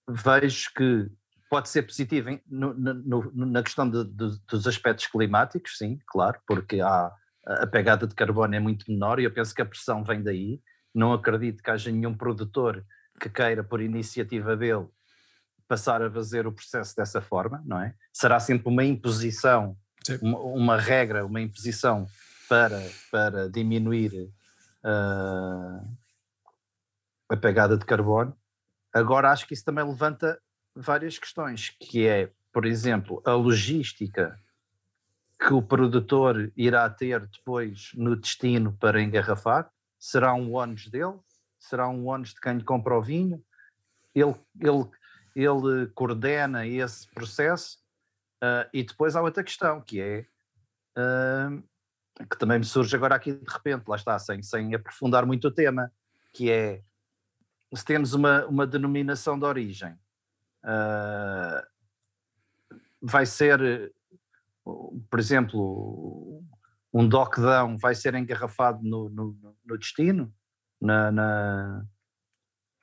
Speaker 2: vejo que pode ser positivo no, no, na questão de, de, dos aspectos climáticos, sim, claro, porque há, a pegada de carbono é muito menor e eu penso que a pressão vem daí. Não acredito que haja nenhum produtor que queira, por iniciativa dele, passar a fazer o processo dessa forma, não é? Será sempre uma imposição, uma, uma, regra, uma imposição para, para diminuir uh, a pegada de carbono. Agora acho que isso também levanta várias questões, que é, por exemplo, a logística que o produtor irá ter depois no destino para engarrafar, será um ónus dele, será um ónus de quem lhe compra o vinho, ele, ele, ele coordena esse processo? Uh, e depois há outra questão que é uh, que também me surge agora aqui de repente, lá está, sem, sem aprofundar muito o tema, que é se temos uma, uma denominação de origem uh, vai ser, por exemplo, um docdão vai ser engarrafado no, no, no destino, na, na,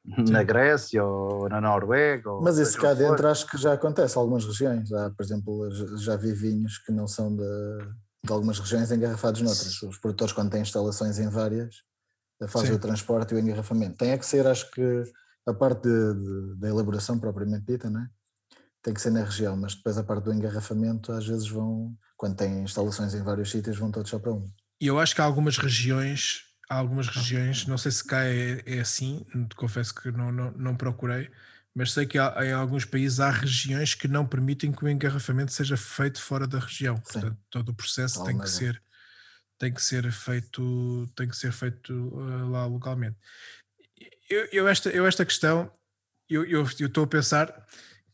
Speaker 2: na, Grécia ou na Noruega. Ou
Speaker 3: Mas isso cá dentro acho que já acontece em algumas regiões. Há, por exemplo, já vi vinhos que não são de, de algumas regiões engarrafados noutras. Os produtores, quando têm instalações em várias, fazem Sim. o transporte e o engarrafamento. Tem é que ser, acho que, a parte da elaboração propriamente dita, não é? tem que ser na região, mas depois a parte do engarrafamento às vezes vão, quando têm instalações em vários sítios, vão todos só para um.
Speaker 1: E eu acho que há algumas regiões, há algumas regiões, não sei se cá é, é assim, confesso que não, não, não procurei, mas sei que há, em alguns países há regiões que não permitem que o engarrafamento seja feito fora da região. Sim. Portanto, todo o processo tem que ser tem que ser feito tem que ser feito uh, lá localmente. Eu, eu, esta eu esta questão eu, eu, eu estou a pensar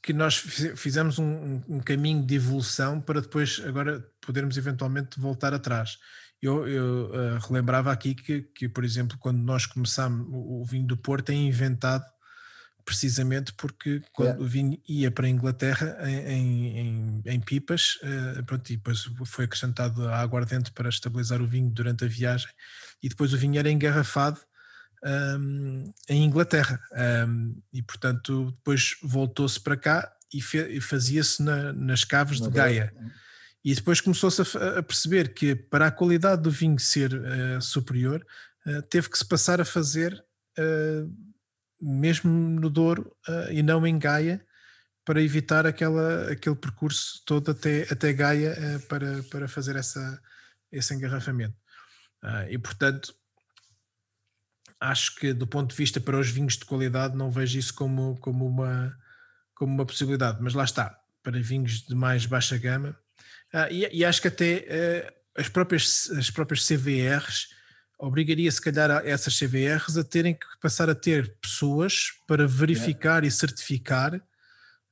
Speaker 1: que nós fizemos um, um, caminho de evolução para depois agora podermos eventualmente voltar atrás. Eu, eu uh, relembrava aqui que, que, por exemplo, quando nós começámos, o, o vinho do Porto é inventado precisamente porque quando yeah. o vinho ia para a Inglaterra em, em, em pipas, uh, pronto, e depois foi acrescentado a aguardente para estabilizar o vinho durante a viagem, e depois o vinho era engarrafado um, em Inglaterra, um, e portanto depois voltou-se para cá e, e fazia-se na, nas caves de Gaia. E depois começou-se a, a, perceber que para a qualidade do vinho ser uh, superior, uh, teve que se passar a fazer mesmo no Douro uh, e não em Gaia, para evitar aquela, aquele percurso todo até, até Gaia uh, para, para fazer essa, esse engarrafamento. Uh, e portanto, acho que do ponto de vista para os vinhos de qualidade, não vejo isso como, como, uma, como uma possibilidade, mas lá está, para vinhos de mais baixa gama. E, e, acho que até as, próprias, as próprias CVRs obrigaria se calhar essas CVRs a terem que passar a ter pessoas para verificar é. e certificar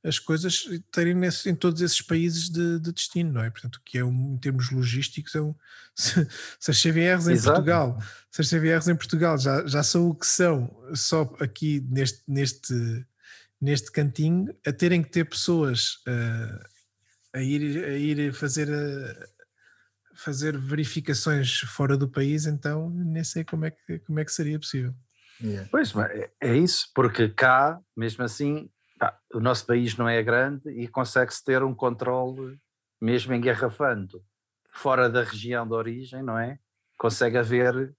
Speaker 1: as coisas terem nesse, em todos esses países de, de, destino, não é? Portanto, que é um, em termos logísticos, é um, se, *laughs* se as CVRs em Exato. Portugal, se as CVRs em Portugal já, já são o que são, só aqui neste, neste, neste cantinho, a terem que ter pessoas uh, a, ir, a ir fazer a, fazer verificações fora do país, então nem sei como é que, como é que seria possível.
Speaker 2: Yeah. Pois, é, é isso, porque cá, mesmo assim, o nosso país não é grande e consegue-se ter um controle, mesmo engarrafando, fora da região de origem, não é? Consegue haver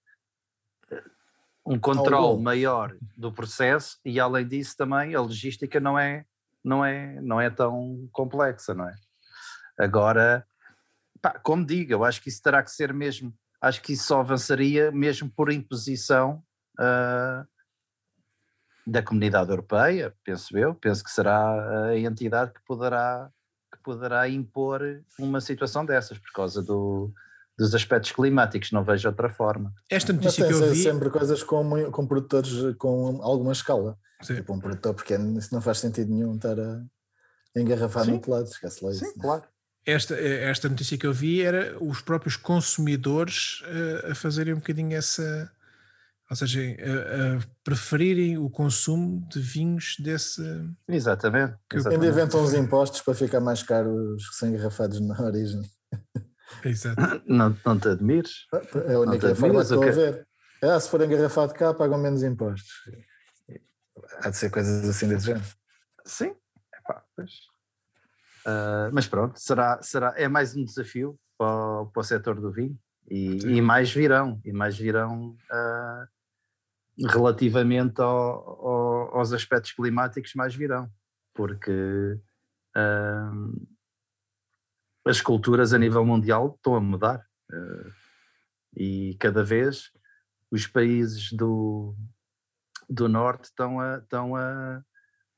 Speaker 2: eh, um controle maior do processo e além disso também a logística não é não é não é tão complexa não é? Agora pá, como digo, eu acho que isso terá que ser mesmo, acho que isso só avançaria mesmo por imposição uh, da comunidade europeia, penso eu, penso que será a entidade que poderá, que poderá impor uma situação dessas, por causa do, dos aspectos climáticos, não vejo outra forma.
Speaker 3: Esta notícia que eu vi... sempre coisas com, com produtores com alguma escala. Sim. Tipo um produtor, porque isso não faz sentido nenhum estar a engarrafar no outro lado, esquece lá isso.
Speaker 2: Sim, claro
Speaker 1: esta, esta notícia que eu vi era os próprios consumidores uh, a fazerem um bocadinho essa, ou seja, a, a, preferirem o consumo de vinhos desse.
Speaker 2: Exatamente.
Speaker 3: Ainda inventam uns impostos para ficar mais caros que são engarrafados na origem.
Speaker 1: Exato. *laughs*
Speaker 2: Não, não te admires?
Speaker 3: É a única forma que estou a ver. Ah, se for engarrafado cá, pagam menos impostos. Há de ser coisas assim desse género.
Speaker 2: Sim, Epá, pois. Uh, mas pronto, será, será, é mais um desafio para, para o setor do vinho e, e, mais virão, e mais virão uh, relativamente ao, ao, aos aspectos climáticos, mais virão, porque uh, as culturas a nível mundial estão a mudar e cada vez os países do, do norte estão a, estão a,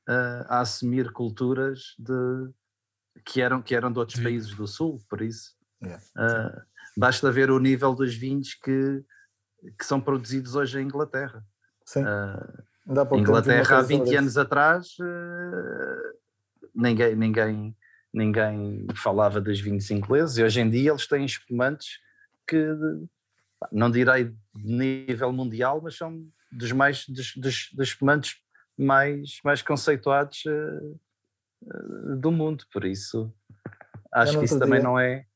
Speaker 2: a, a assumir culturas de que eram, que eram de outros Sim. países do Sul, por isso. Yeah. Uh, basta ver o nível dos vinhos que, que são produzidos hoje em Inglaterra.
Speaker 3: Sim.
Speaker 2: Uh, Inglaterra há 20 anos atrás uh, ninguém, ninguém, ninguém falava dos vinhos ingleses e hoje em dia eles têm espumantes que não direi de nível mundial, mas são dos mais dos, dos, dos espumantes mais, mais conceituados uh, do mundo, por isso acho que isso também não é.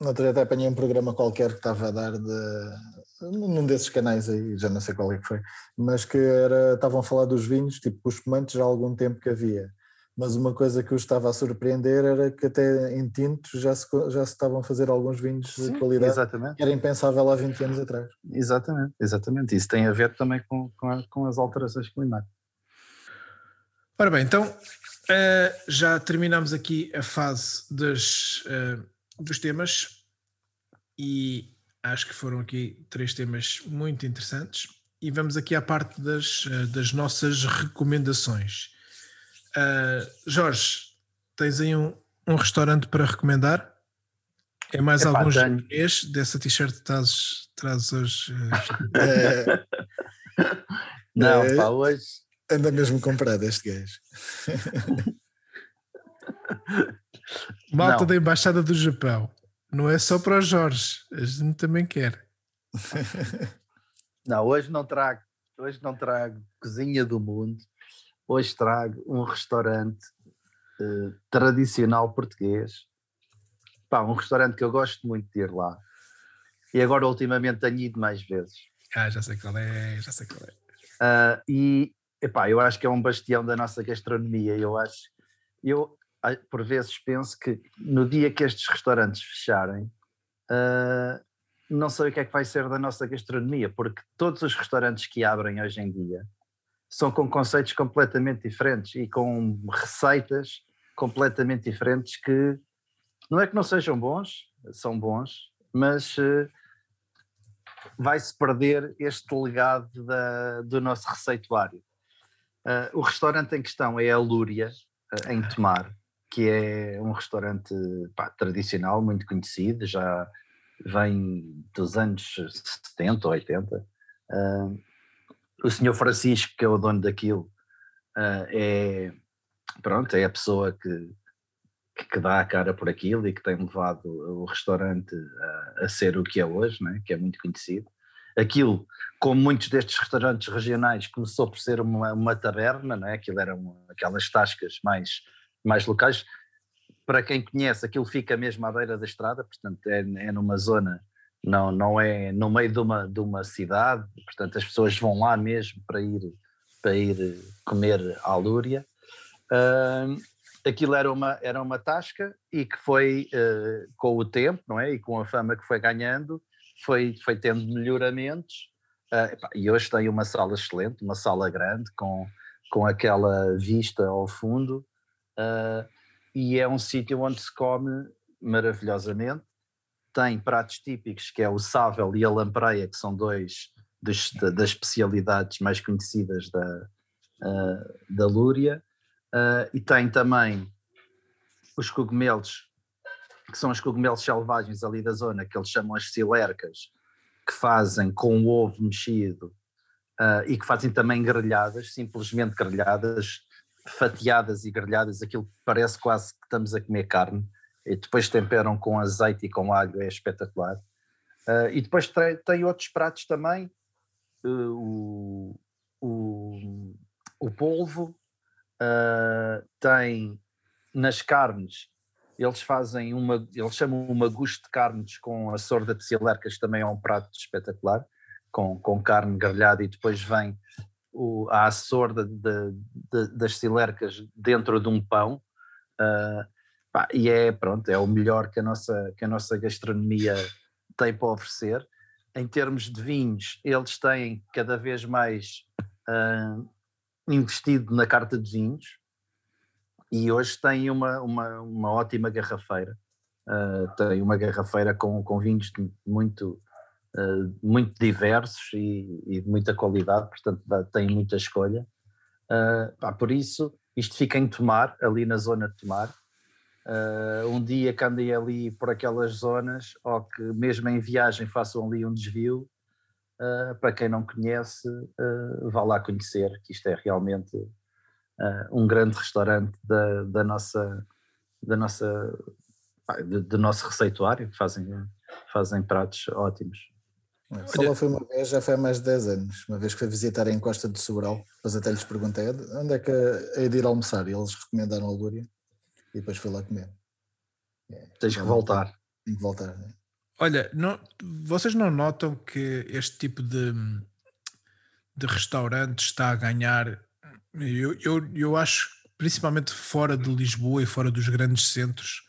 Speaker 3: No outro dia até apanhei um programa qualquer que estava a dar de num desses canais aí, já não sei qual é que foi, mas que era, estavam a falar dos vinhos, tipo os espumantes já há algum tempo que havia. Mas uma coisa que os estava a surpreender era que até em tintos já se, já se estavam a fazer alguns vinhos Sim, de qualidade
Speaker 2: exatamente.
Speaker 3: que era impensável há 20 anos atrás.
Speaker 2: Exatamente, exatamente. Isso tem a ver também com, com, a, com as alterações climáticas.
Speaker 1: Ora bem, então uh, já terminamos aqui a fase dos, uh, dos temas e acho que foram aqui três temas muito interessantes. E vamos aqui à parte das, uh, das nossas recomendações. Jorge, tens aí um, um restaurante para recomendar? É mais Epá, algum japonês dessa t-shirt que trazes, trazes hoje?
Speaker 2: É... *laughs* Não, é... pá, hoje.
Speaker 3: Anda mesmo comprado este gajo. *laughs*
Speaker 1: Malta Não. da Embaixada do Japão. Não é só para o Jorge, a gente também quer. *laughs*
Speaker 2: Não, hoje não trago, hoje não trago cozinha do mundo. Hoje trago um restaurante uh, tradicional português pá, um restaurante que eu gosto muito de ir lá. E agora ultimamente tenho ido mais vezes.
Speaker 1: Ah, já sei qual é, já sei qual é.
Speaker 2: Uh, e epá, eu acho que é um bastião da nossa gastronomia. Eu acho, eu por vezes penso que no dia que estes restaurantes fecharem, uh, não sei o que é que vai ser da nossa gastronomia, porque todos os restaurantes que abrem hoje em dia são com conceitos completamente diferentes e com receitas completamente diferentes que não é que não sejam bons, são bons, mas uh, vai-se perder este legado da, do nosso receituário. Uh, o restaurante em questão é a Lúria, em Tomar, que é um restaurante pá, tradicional, muito conhecido, já vem dos anos 70 ou 80. o senhor Francisco, que é o dono daquilo, é, pronto, é a pessoa que que dá a cara por aquilo e que tem levado o restaurante a, a ser o que é hoje, né? que é muito conhecido. Aquilo, como muitos destes restaurantes regionais, começou por ser uma, uma taberna, né? aquilo eram aquelas tascas mais, mais locais. Para quem conhece, aquilo fica mesmo à beira da estrada, portanto é, é numa zona, não, não é no meio de uma, de uma cidade, portanto as pessoas vão lá mesmo para ir, para ir comer à Lúria. Uh, aquilo era uma, era uma tasca e que foi uh, com o tempo, não é? E com a fama que foi ganhando, foi, foi tendo melhoramentos. Uh, epá, e hoje tem uma sala excelente, uma sala grande, com, com aquela vista ao fundo. Uh, e é um sítio onde se come maravilhosamente. Tem pratos típicos, que é o sável e a lampreia, que são dois dos, das especialidades mais conhecidas da, da Lúria Uh, e tem também os cogumelos, que são os cogumelos selvagens ali da zona, que eles chamam as silercas, que fazem com ovo mexido uh, e que fazem também grelhadas, simplesmente grelhadas, fatiadas e grelhadas, aquilo parece quase que estamos a comer carne, e depois temperam com azeite e com alho, é espetacular. Uh, e depois tem, tem, outros pratos também, o, o, o polvo, uh, tem nas carnes, eles fazem uma, eles chamam uma gusto de carnes com a sorda de silercas, também é um prato espetacular, com, com carne grelhada e depois vem o, a sorda de, de, das silercas dentro de um pão. Uh, pá, e é pronto, é o melhor que a nossa, que a nossa gastronomia tem para oferecer. Em termos de vinhos, eles têm cada vez mais uh, investido na carta de vinhos e hoje tem uma, uma, uma ótima garrafeira. Uh, tem uma garrafeira com, com vinhos muito, uh, muito diversos e, e, de muita qualidade, portanto dá, tem muita escolha. Uh, pá, por isso, isto fica em Tomar, ali na zona de Tomar. um dia que andei ali por aquelas zonas, ou que mesmo em viagem façam ali um desvio, Uh, para quem não conhece, uh, vá lá conhecer, que isto é realmente uh, um grande restaurante da, da nossa, da nossa, do nosso receituário, fazem, fazem pratos ótimos.
Speaker 3: Só lá foi uma vez, já foi há mais de 10 anos, uma vez que foi visitar a encosta de Sobral, depois até lhes perguntei onde é que é de ir almoçar, e eles recomendaram a Lúria, e depois fui lá comer.
Speaker 2: É, Tens que voltar.
Speaker 3: Tenho que voltar, né?
Speaker 1: Olha, não, vocês não notam que este tipo de, de restaurante está a ganhar? Eu, eu, eu acho, principalmente fora de Lisboa e fora dos grandes centros,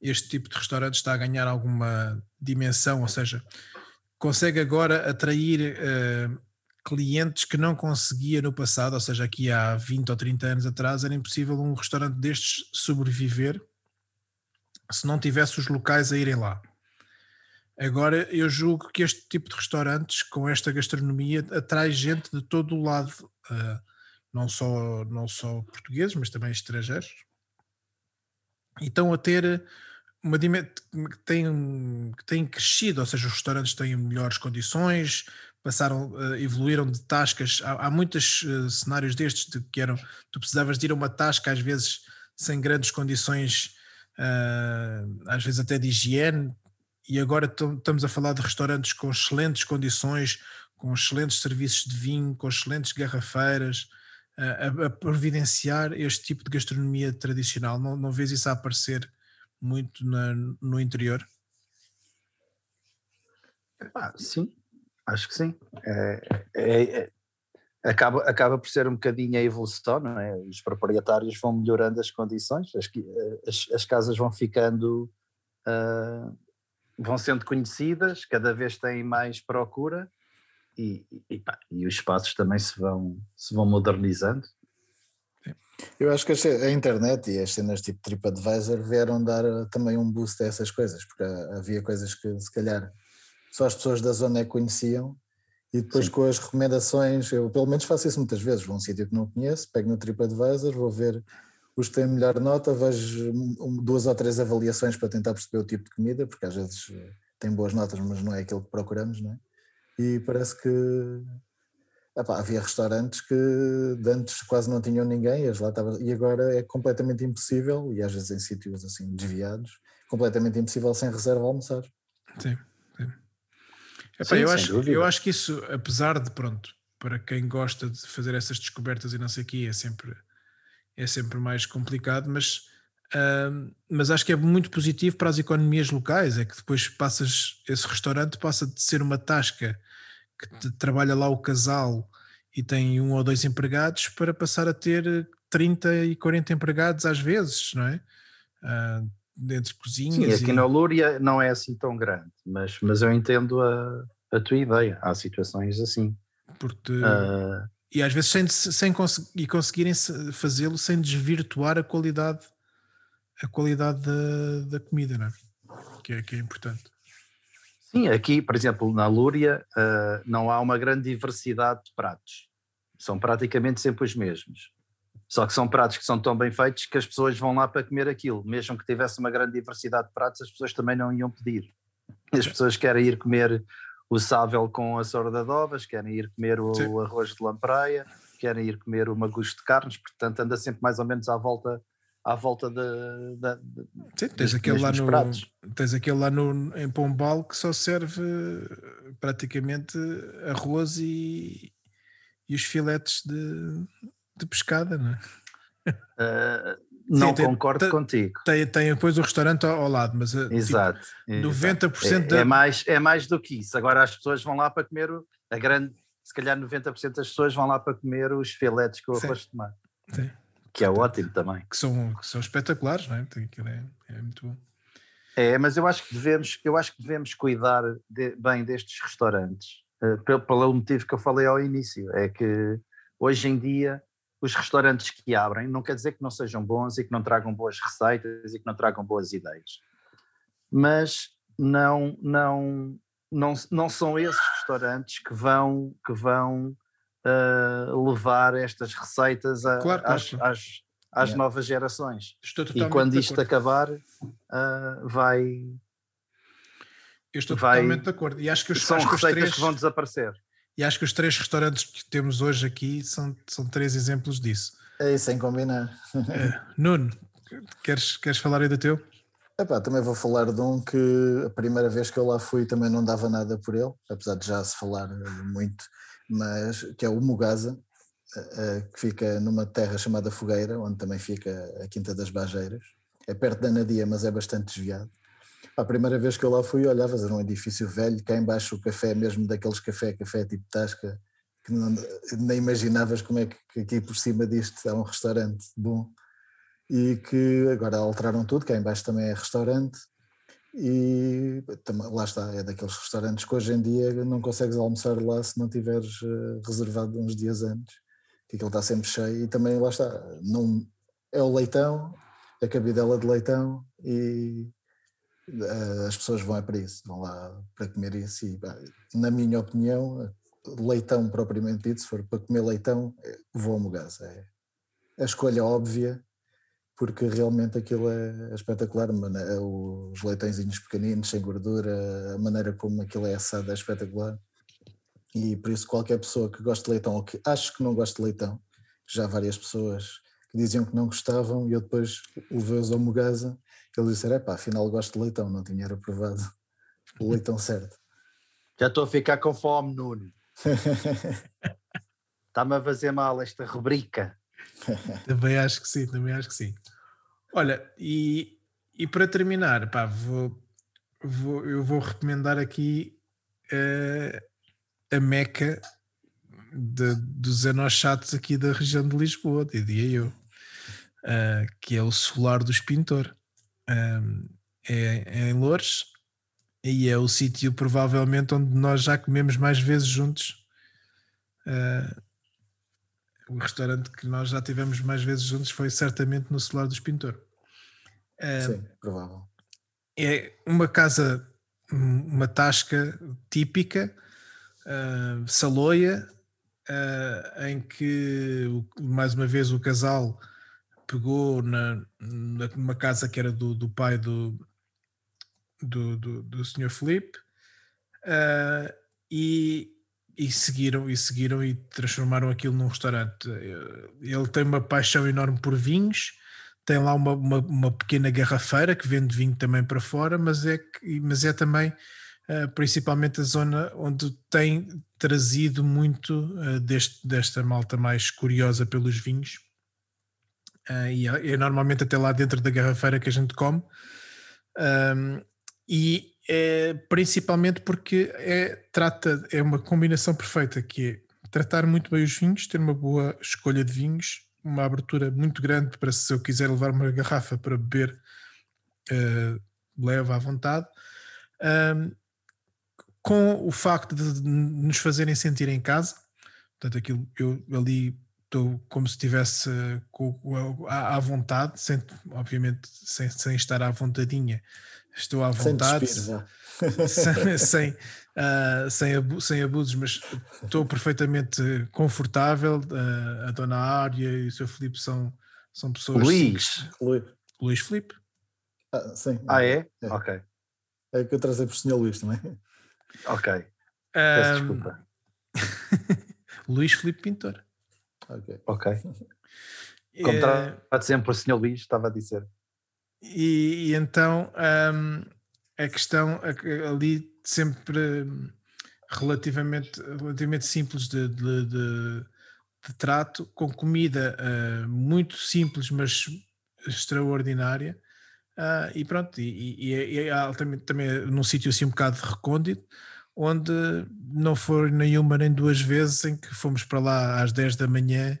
Speaker 1: este tipo de restaurante está a ganhar alguma dimensão, ou seja, consegue agora atrair uh, clientes que não conseguia no passado, ou seja, aqui há 20 ou 30 anos atrás, era impossível um restaurante destes sobreviver se não tivesse os locais a irem lá. Agora eu julgo que este tipo de restaurantes, com esta gastronomia, atrai gente de todo o lado, uh, não, só, não só portugueses, mas também estrangeiros, e estão a ter uma que tem, que tem crescido, ou seja, os restaurantes têm melhores condições, passaram, uh, evoluíram de tascas. Há, há muitos uh, cenários destes de que eram, tu precisavas de ir a uma tasca, às vezes sem grandes condições, uh, às vezes até de higiene, e agora estamos a falar de restaurantes com excelentes condições, com excelentes serviços de vinho, com excelentes garrafeiras, a, a providenciar este tipo de gastronomia tradicional. Não, não vês isso a aparecer muito na, no interior?
Speaker 2: Sim, acho que sim. É, é, é, acaba, acaba por ser um bocadinho a evolução, não é? Os proprietários vão melhorando as condições, as, as, as casas vão ficando, uh, vão sendo conhecidas, cada vez têm mais procura e, e, pá, e os espaços também se vão, se vão modernizando.
Speaker 3: Eu acho que a internet e as cenas tipo TripAdvisor vieram dar também um boost a essas coisas, porque havia coisas que se calhar só as pessoas da zona é conheciam e depois Sim. com as recomendações, eu pelo menos faço isso muitas vezes, vou a um sítio que não conheço, pego no TripAdvisor, vou ver os que têm melhor nota, vejo duas ou três avaliações para tentar perceber o tipo de comida, porque às vezes eh, tem boas notas, mas não é aquilo que procuramos, não é? E parece que epá, havia restaurantes que antes quase não tinham ninguém e, lá estava, e agora é completamente impossível, e às vezes em sítios assim desviados, completamente impossível sem reserva almoçar.
Speaker 1: Sim. Epá, Sim, eu, acho, eu acho que isso, apesar de, pronto, para quem gosta de fazer essas descobertas e não sei o quê, é sempre, é sempre mais complicado, mas, uh, mas acho que é muito positivo para as economias locais, é que depois passas, esse restaurante passa de ser uma tasca que trabalha lá o casal e tem um ou dois empregados para passar a ter 30 e 40 empregados às vezes, não é? Uh, dentro de cozinhas.
Speaker 2: Sim, aqui e... na Lúria não é assim tão grande, mas, mas eu entendo a, a tua ideia. Há situações assim.
Speaker 1: Porque, uh... E às vezes sem, sem cons e conseguirem fazê-lo sem desvirtuar a qualidade a qualidade da, da comida, não é? Que, é? que é importante.
Speaker 2: Sim, aqui, por exemplo, na Lúria uh, não há uma grande diversidade de pratos. São praticamente sempre os mesmos. Só que são pratos que são tão bem feitos que as pessoas vão lá para comer aquilo. Mesmo que tivesse uma grande diversidade de pratos, as pessoas também não iam pedir. As pessoas querem ir comer o sável com a sorda de ovas, querem ir comer o Sim. arroz de lampreia, querem ir comer o magusto de carnes, portanto anda sempre mais ou menos à volta à volta de, de
Speaker 1: Sim, tens aquele lá no pratos. tens aquele lá no, em Pombal que só serve praticamente arroz e, e os filetes de, de pescada, não é?
Speaker 2: Uh, não Sim, concordo tem, contigo.
Speaker 1: Tem, tem depois o restaurante ao, ao lado, mas
Speaker 2: exato,
Speaker 1: tipo, 90%
Speaker 2: é,
Speaker 1: da...
Speaker 2: é, mais, é mais do que isso. Agora as pessoas vão lá para comer, a grande, se calhar 90% das pessoas vão lá para comer os filetes com o arroz de tomate. Sim. Que é ótimo também.
Speaker 1: Que são, que são espetaculares, não é? Aquilo é, é muito bom.
Speaker 2: É, mas eu acho que devemos, eu acho que devemos cuidar de, bem destes restaurantes, uh, pelo, pelo motivo que eu falei ao início, é que hoje em dia os restaurantes que abrem, não quer dizer que não sejam bons e que não tragam boas receitas e que não tragam boas ideias, mas não, não, não, não são esses restaurantes que vão, que vão uh, levar estas receitas a, claro, às, claro. às, às yeah. novas gerações. e quando isto acabar, uh, vai.
Speaker 1: Eu estou vai, totalmente de acordo. E acho que os,
Speaker 2: são
Speaker 1: acho
Speaker 2: receitas
Speaker 1: que, três...
Speaker 2: que vão desaparecer.
Speaker 1: E acho que os três restaurantes que temos hoje aqui são, são três exemplos disso.
Speaker 3: É isso, sem combinar.
Speaker 1: É. Nuno, queres, queres falar aí do teu?
Speaker 3: Epá, também vou falar de um que a primeira vez que eu lá fui também não dava nada por ele, apesar de já se falar muito, mas que é o Mugasa, eh, eh, que fica numa terra chamada Fogueira, onde também fica a Quinta das Bajeiras. É perto da Nadia, mas é bastante desviado. A primeira vez que eu lá fui, olhavas, era um edifício velho, cá embaixo o café, mesmo daqueles café, café tipo Tasca, que não, nem imaginavas como é que aqui por cima disto é um restaurante bom. E que agora alteraram tudo, cá embaixo também é restaurante. E lá está, é daqueles restaurantes que hoje em dia não consegues almoçar lá se não tiveres uh, reservado uns dias antes, que aquilo está sempre cheio. E também lá está, não, é o leitão, a cabidela de leitão e uh, as pessoas vão é para isso, vão lá para comer isso. E na minha opinião, leitão propriamente dito, se for para comer leitão, é, vou a Mogás, é a escolha óbvia porque realmente aquilo é espetacular, é os leitõezinhos pequeninos, sem gordura, a maneira como aquilo é assado é espetacular. E por isso qualquer pessoa que gosta de leitão ou que acho que não gosta de leitão, já várias pessoas que diziam que não gostavam e eu depois levei-os ao Mugasa, eles disseram, é pá, afinal gosto de leitão, não tinha aprovado o leitão certo.
Speaker 2: Já estou a ficar com fome, Nuno. *laughs* Está-me a fazer mal esta rubrica. *laughs*
Speaker 1: também acho que sim, também acho que sim. Olha, e, e para terminar, pá, vou, vou, eu vou recomendar aqui uh, a Meca de, dos enochatos aqui da região de Lisboa, diria eu, uh, que é o Solar dos Pintor. Um, é, é, em Loures e é o sítio provavelmente onde nós já comemos mais vezes juntos. Uh, o restaurante que nós já tivemos mais vezes juntos foi certamente no Solar dos Pintor.
Speaker 3: Sim, provável.
Speaker 1: É uma casa, uma tasca típica, uh, saloia, uh, em que mais uma vez o casal pegou na, numa casa que era do, do pai do, do, do, do Sr. Felipe uh, e e seguiram e seguiram e transformaram aquilo num restaurante. Ele tem uma paixão enorme por vinhos, tem lá uma, uma, uma pequena garrafeira que vende vinho também para fora, mas é, mas é também uh, principalmente a zona onde tem trazido muito uh, deste, desta malta mais curiosa pelos vinhos. Uh, e é, é, normalmente até lá dentro da garrafeira que a gente come. Um, e é principalmente porque é, trata, é uma combinação perfeita que é tratar muito bem os vinhos, ter uma boa escolha de vinhos, uma abertura muito grande para se eu quiser levar uma garrafa para beber, uh, leva à vontade. Um, com o facto de nos fazerem sentir em casa, portanto, aquilo eu ali estou como se estivesse à, à vontade, sem, obviamente sem, sem estar à vontadinha, estou à vontade, sem, *laughs* sem, sem, uh, sem, sem, abusos, mas estou perfeitamente confortável. Uh, a dona Ária e o seu Filipe são, são pessoas.
Speaker 2: Luís.
Speaker 3: Luís.
Speaker 1: Luís Filipe.
Speaker 3: Ah, sim.
Speaker 2: Ah, é? é? Ok.
Speaker 3: É que eu trazei para o senhor Luís também.
Speaker 2: Ok. Peço desculpa. *laughs*
Speaker 1: Luís Filipe Pintor.
Speaker 3: Ok.
Speaker 2: Ok. *laughs* Como é... está sempre o senhor Luís, estava a dizer.
Speaker 1: E, e então um, a questão ali sempre relativamente, relativamente simples de, de, de, de trato, com comida uh, muito simples, mas extraordinária. Uh, e pronto, e, e, e é também, também num sítio assim um bocado recôndito, onde não foi nenhuma nem duas vezes em que fomos para lá às 10 da manhã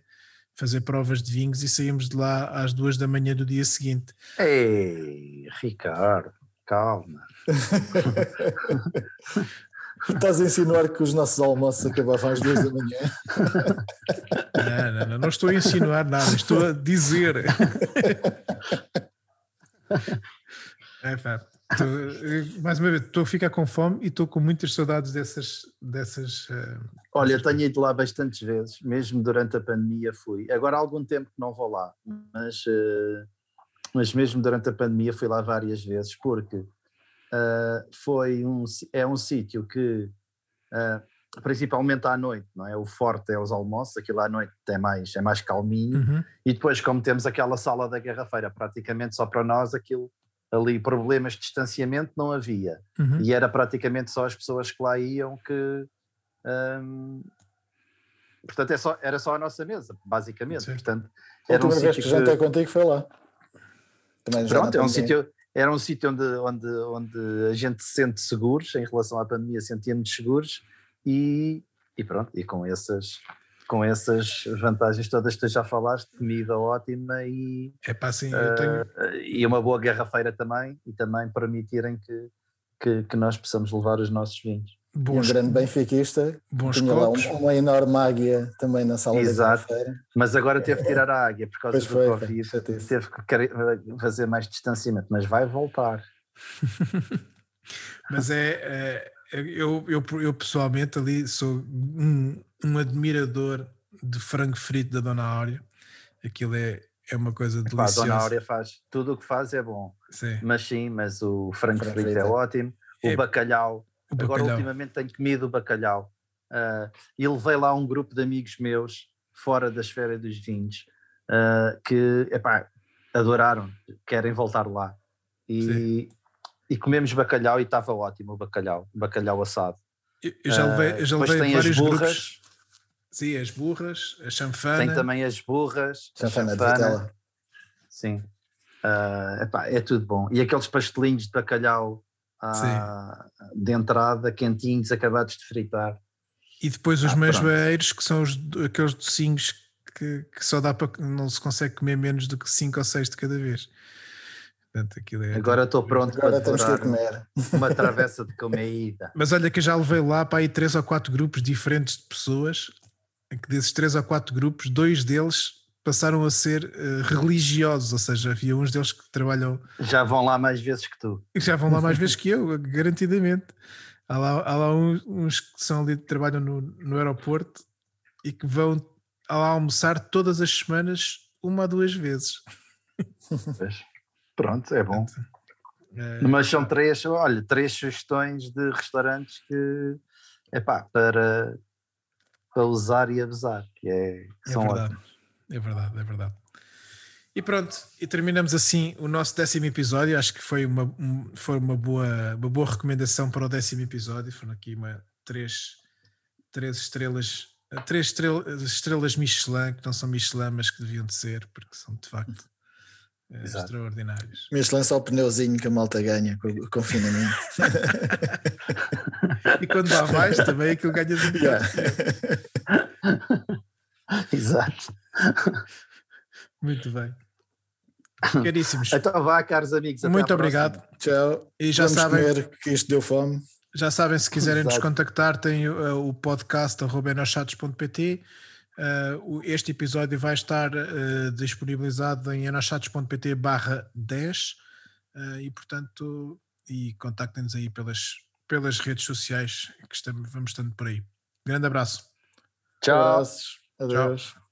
Speaker 1: fazer provas de vinhos e saímos de lá às duas da manhã do dia seguinte.
Speaker 2: Ei, Ricardo, calma. *laughs*
Speaker 3: Estás a insinuar que os nossos almoços acabavam às duas da manhã?
Speaker 1: Não, não, não, não estou a insinuar nada, estou a dizer. *laughs* É, pá, Tô, mais uma vez, estou a ficar com fome e estou com muitas saudades dessas. dessas uh,
Speaker 2: Olha, tenho ido lá bastantes vezes, mesmo durante a pandemia fui. Agora há algum tempo que não vou lá, mas, uh, mas mesmo durante a pandemia fui lá várias vezes, porque uh, foi um, é um sítio que, principalmente à noite, não é? O forte é os almoços, aquilo à noite é mais, é mais calminho, uhum. e depois, como temos aquela sala da garrafeira praticamente só para nós, aquilo ali problemas de distanciamento não havia. Uhum. E era praticamente só as pessoas que lá iam que. Um, portanto, é só, era só a nossa mesa, basicamente. Sim. Portanto,
Speaker 3: era um vez que, que jantei contigo foi lá.
Speaker 2: Também Pronto, é um sítio, era um sítio onde, onde, onde a gente se sente seguros, em relação à pandemia sentíamos seguros e, e pronto, e com essas com essas vantagens todas que tu já falaste, comida ótima e,
Speaker 1: É pá, assim, eu tenho.
Speaker 2: uh, e uma boa garrafeira também, e também permitirem que, que, que nós possamos levar os nossos vinhos.
Speaker 3: E um
Speaker 1: bons,
Speaker 3: grande benfiquista.
Speaker 1: bons
Speaker 3: Tinha lá
Speaker 1: copos.
Speaker 3: uma enorme águia também na sala
Speaker 2: Exato.
Speaker 3: da feira.
Speaker 2: Mas agora teve que tirar a águia por causa
Speaker 3: Pois
Speaker 2: do
Speaker 3: foi,
Speaker 2: Covid, teve que fazer mais distanciamento, mas vai voltar. *laughs*
Speaker 1: Mas é, é, eu, eu, eu pessoalmente ali sou um, um admirador de frango frito da Dona Áurea. Aquilo é, é uma coisa
Speaker 2: Pá, a
Speaker 1: deliciosa.
Speaker 2: Dona Áurea faz tudo o que faz é bom,
Speaker 1: Sim,
Speaker 2: mas sim, mas o frango
Speaker 3: Frango
Speaker 2: frito
Speaker 3: frito
Speaker 2: é
Speaker 3: é-
Speaker 2: ótimo, o
Speaker 1: É-
Speaker 2: bacalhau. Agora ultimamente tenho comido o bacalhau. Ah, e levei lá um grupo de amigos meus, fora da esfera dos vinhos, ah, que epá, adoraram, querem voltar lá. E, e comemos bacalhau e estava ótimo o bacalhau, bacalhau assado.
Speaker 1: Eu, eu já levei, eu já
Speaker 2: Ah, depois
Speaker 1: levei
Speaker 2: tem as
Speaker 1: vários
Speaker 2: burras,
Speaker 1: grupos. Sim, as burras, a chanfana.
Speaker 2: tem também as burras, a
Speaker 3: Chanfana de
Speaker 2: chanfana. Sim. Ah, epá, é tudo bom. E aqueles pastelinhos de bacalhau ah, de entrada, quentinhos, acabados de fritar.
Speaker 1: E depois os
Speaker 2: Ah,
Speaker 1: manjoeiros, que são os, aqueles docinhos que, que só dá para. não se consegue comer menos do que 5 ou 6 de cada vez. Portanto, é.
Speaker 2: Agora estou pronto
Speaker 3: Agora
Speaker 2: para
Speaker 3: temos comer.
Speaker 2: uma travessa de comida. *laughs*
Speaker 1: Mas olha que eu já levei lá para aí três ou quatro grupos diferentes de pessoas, em que desses três ou quatro grupos, dois deles passaram a ser eh, religiosos, ou seja, havia uns deles que trabalham,
Speaker 2: Já vão lá mais vezes que tu.
Speaker 1: já vão lá mais *laughs* vezes que eu, garantidamente. Há lá, há lá uns, uns que são ali, trabalham no, no aeroporto e que vão lá almoçar todas as semanas, uma ou duas vezes.
Speaker 2: Pois. Pronto, é bom.
Speaker 1: Eh,
Speaker 2: Mas são três, olha, três sugestões de restaurantes que epá, para, para usar e abusar, que, é, que
Speaker 1: É
Speaker 2: são
Speaker 1: verdade,
Speaker 2: ótimos.
Speaker 1: É verdade, é verdade. E pronto, e terminamos assim o nosso décimo episódio. Acho que foi uma, um- foi uma, boa, uma boa recomendação para o décimo episódio. Foram aqui uma, três, três estrelas, três estrel- estrelas Michelin, que não são Michelin, mas que deviam de ser, porque são de facto
Speaker 2: Exato.
Speaker 1: extraordinários.
Speaker 3: Mas lança o pneuzinho que a malta ganha com o confinamento. *laughs*
Speaker 1: E quando há mais, também aquilo ganha de
Speaker 3: Yeah. *laughs*
Speaker 2: Exato. *laughs*
Speaker 1: Muito bem. Caríssimos,
Speaker 2: Então vá, caros amigos.
Speaker 1: muito
Speaker 2: próxima.
Speaker 1: obrigado.
Speaker 3: Tchau.
Speaker 1: E já
Speaker 3: Vamos
Speaker 1: sabem,
Speaker 3: comer que isto deu fome.
Speaker 1: Já sabem, se quiserem nos
Speaker 2: Exato.
Speaker 1: contactar, tem uh, o podcast enochatos.pt. Uh, o- este episódio vai estar uh, disponibilizado em enochatos.pt barra 10 uh, e portanto e contactem-nos aí pelas, pelas redes sociais que estamos, vamos estando por aí. Grande abraço.
Speaker 2: Tchau.
Speaker 3: Abraços. Adeus.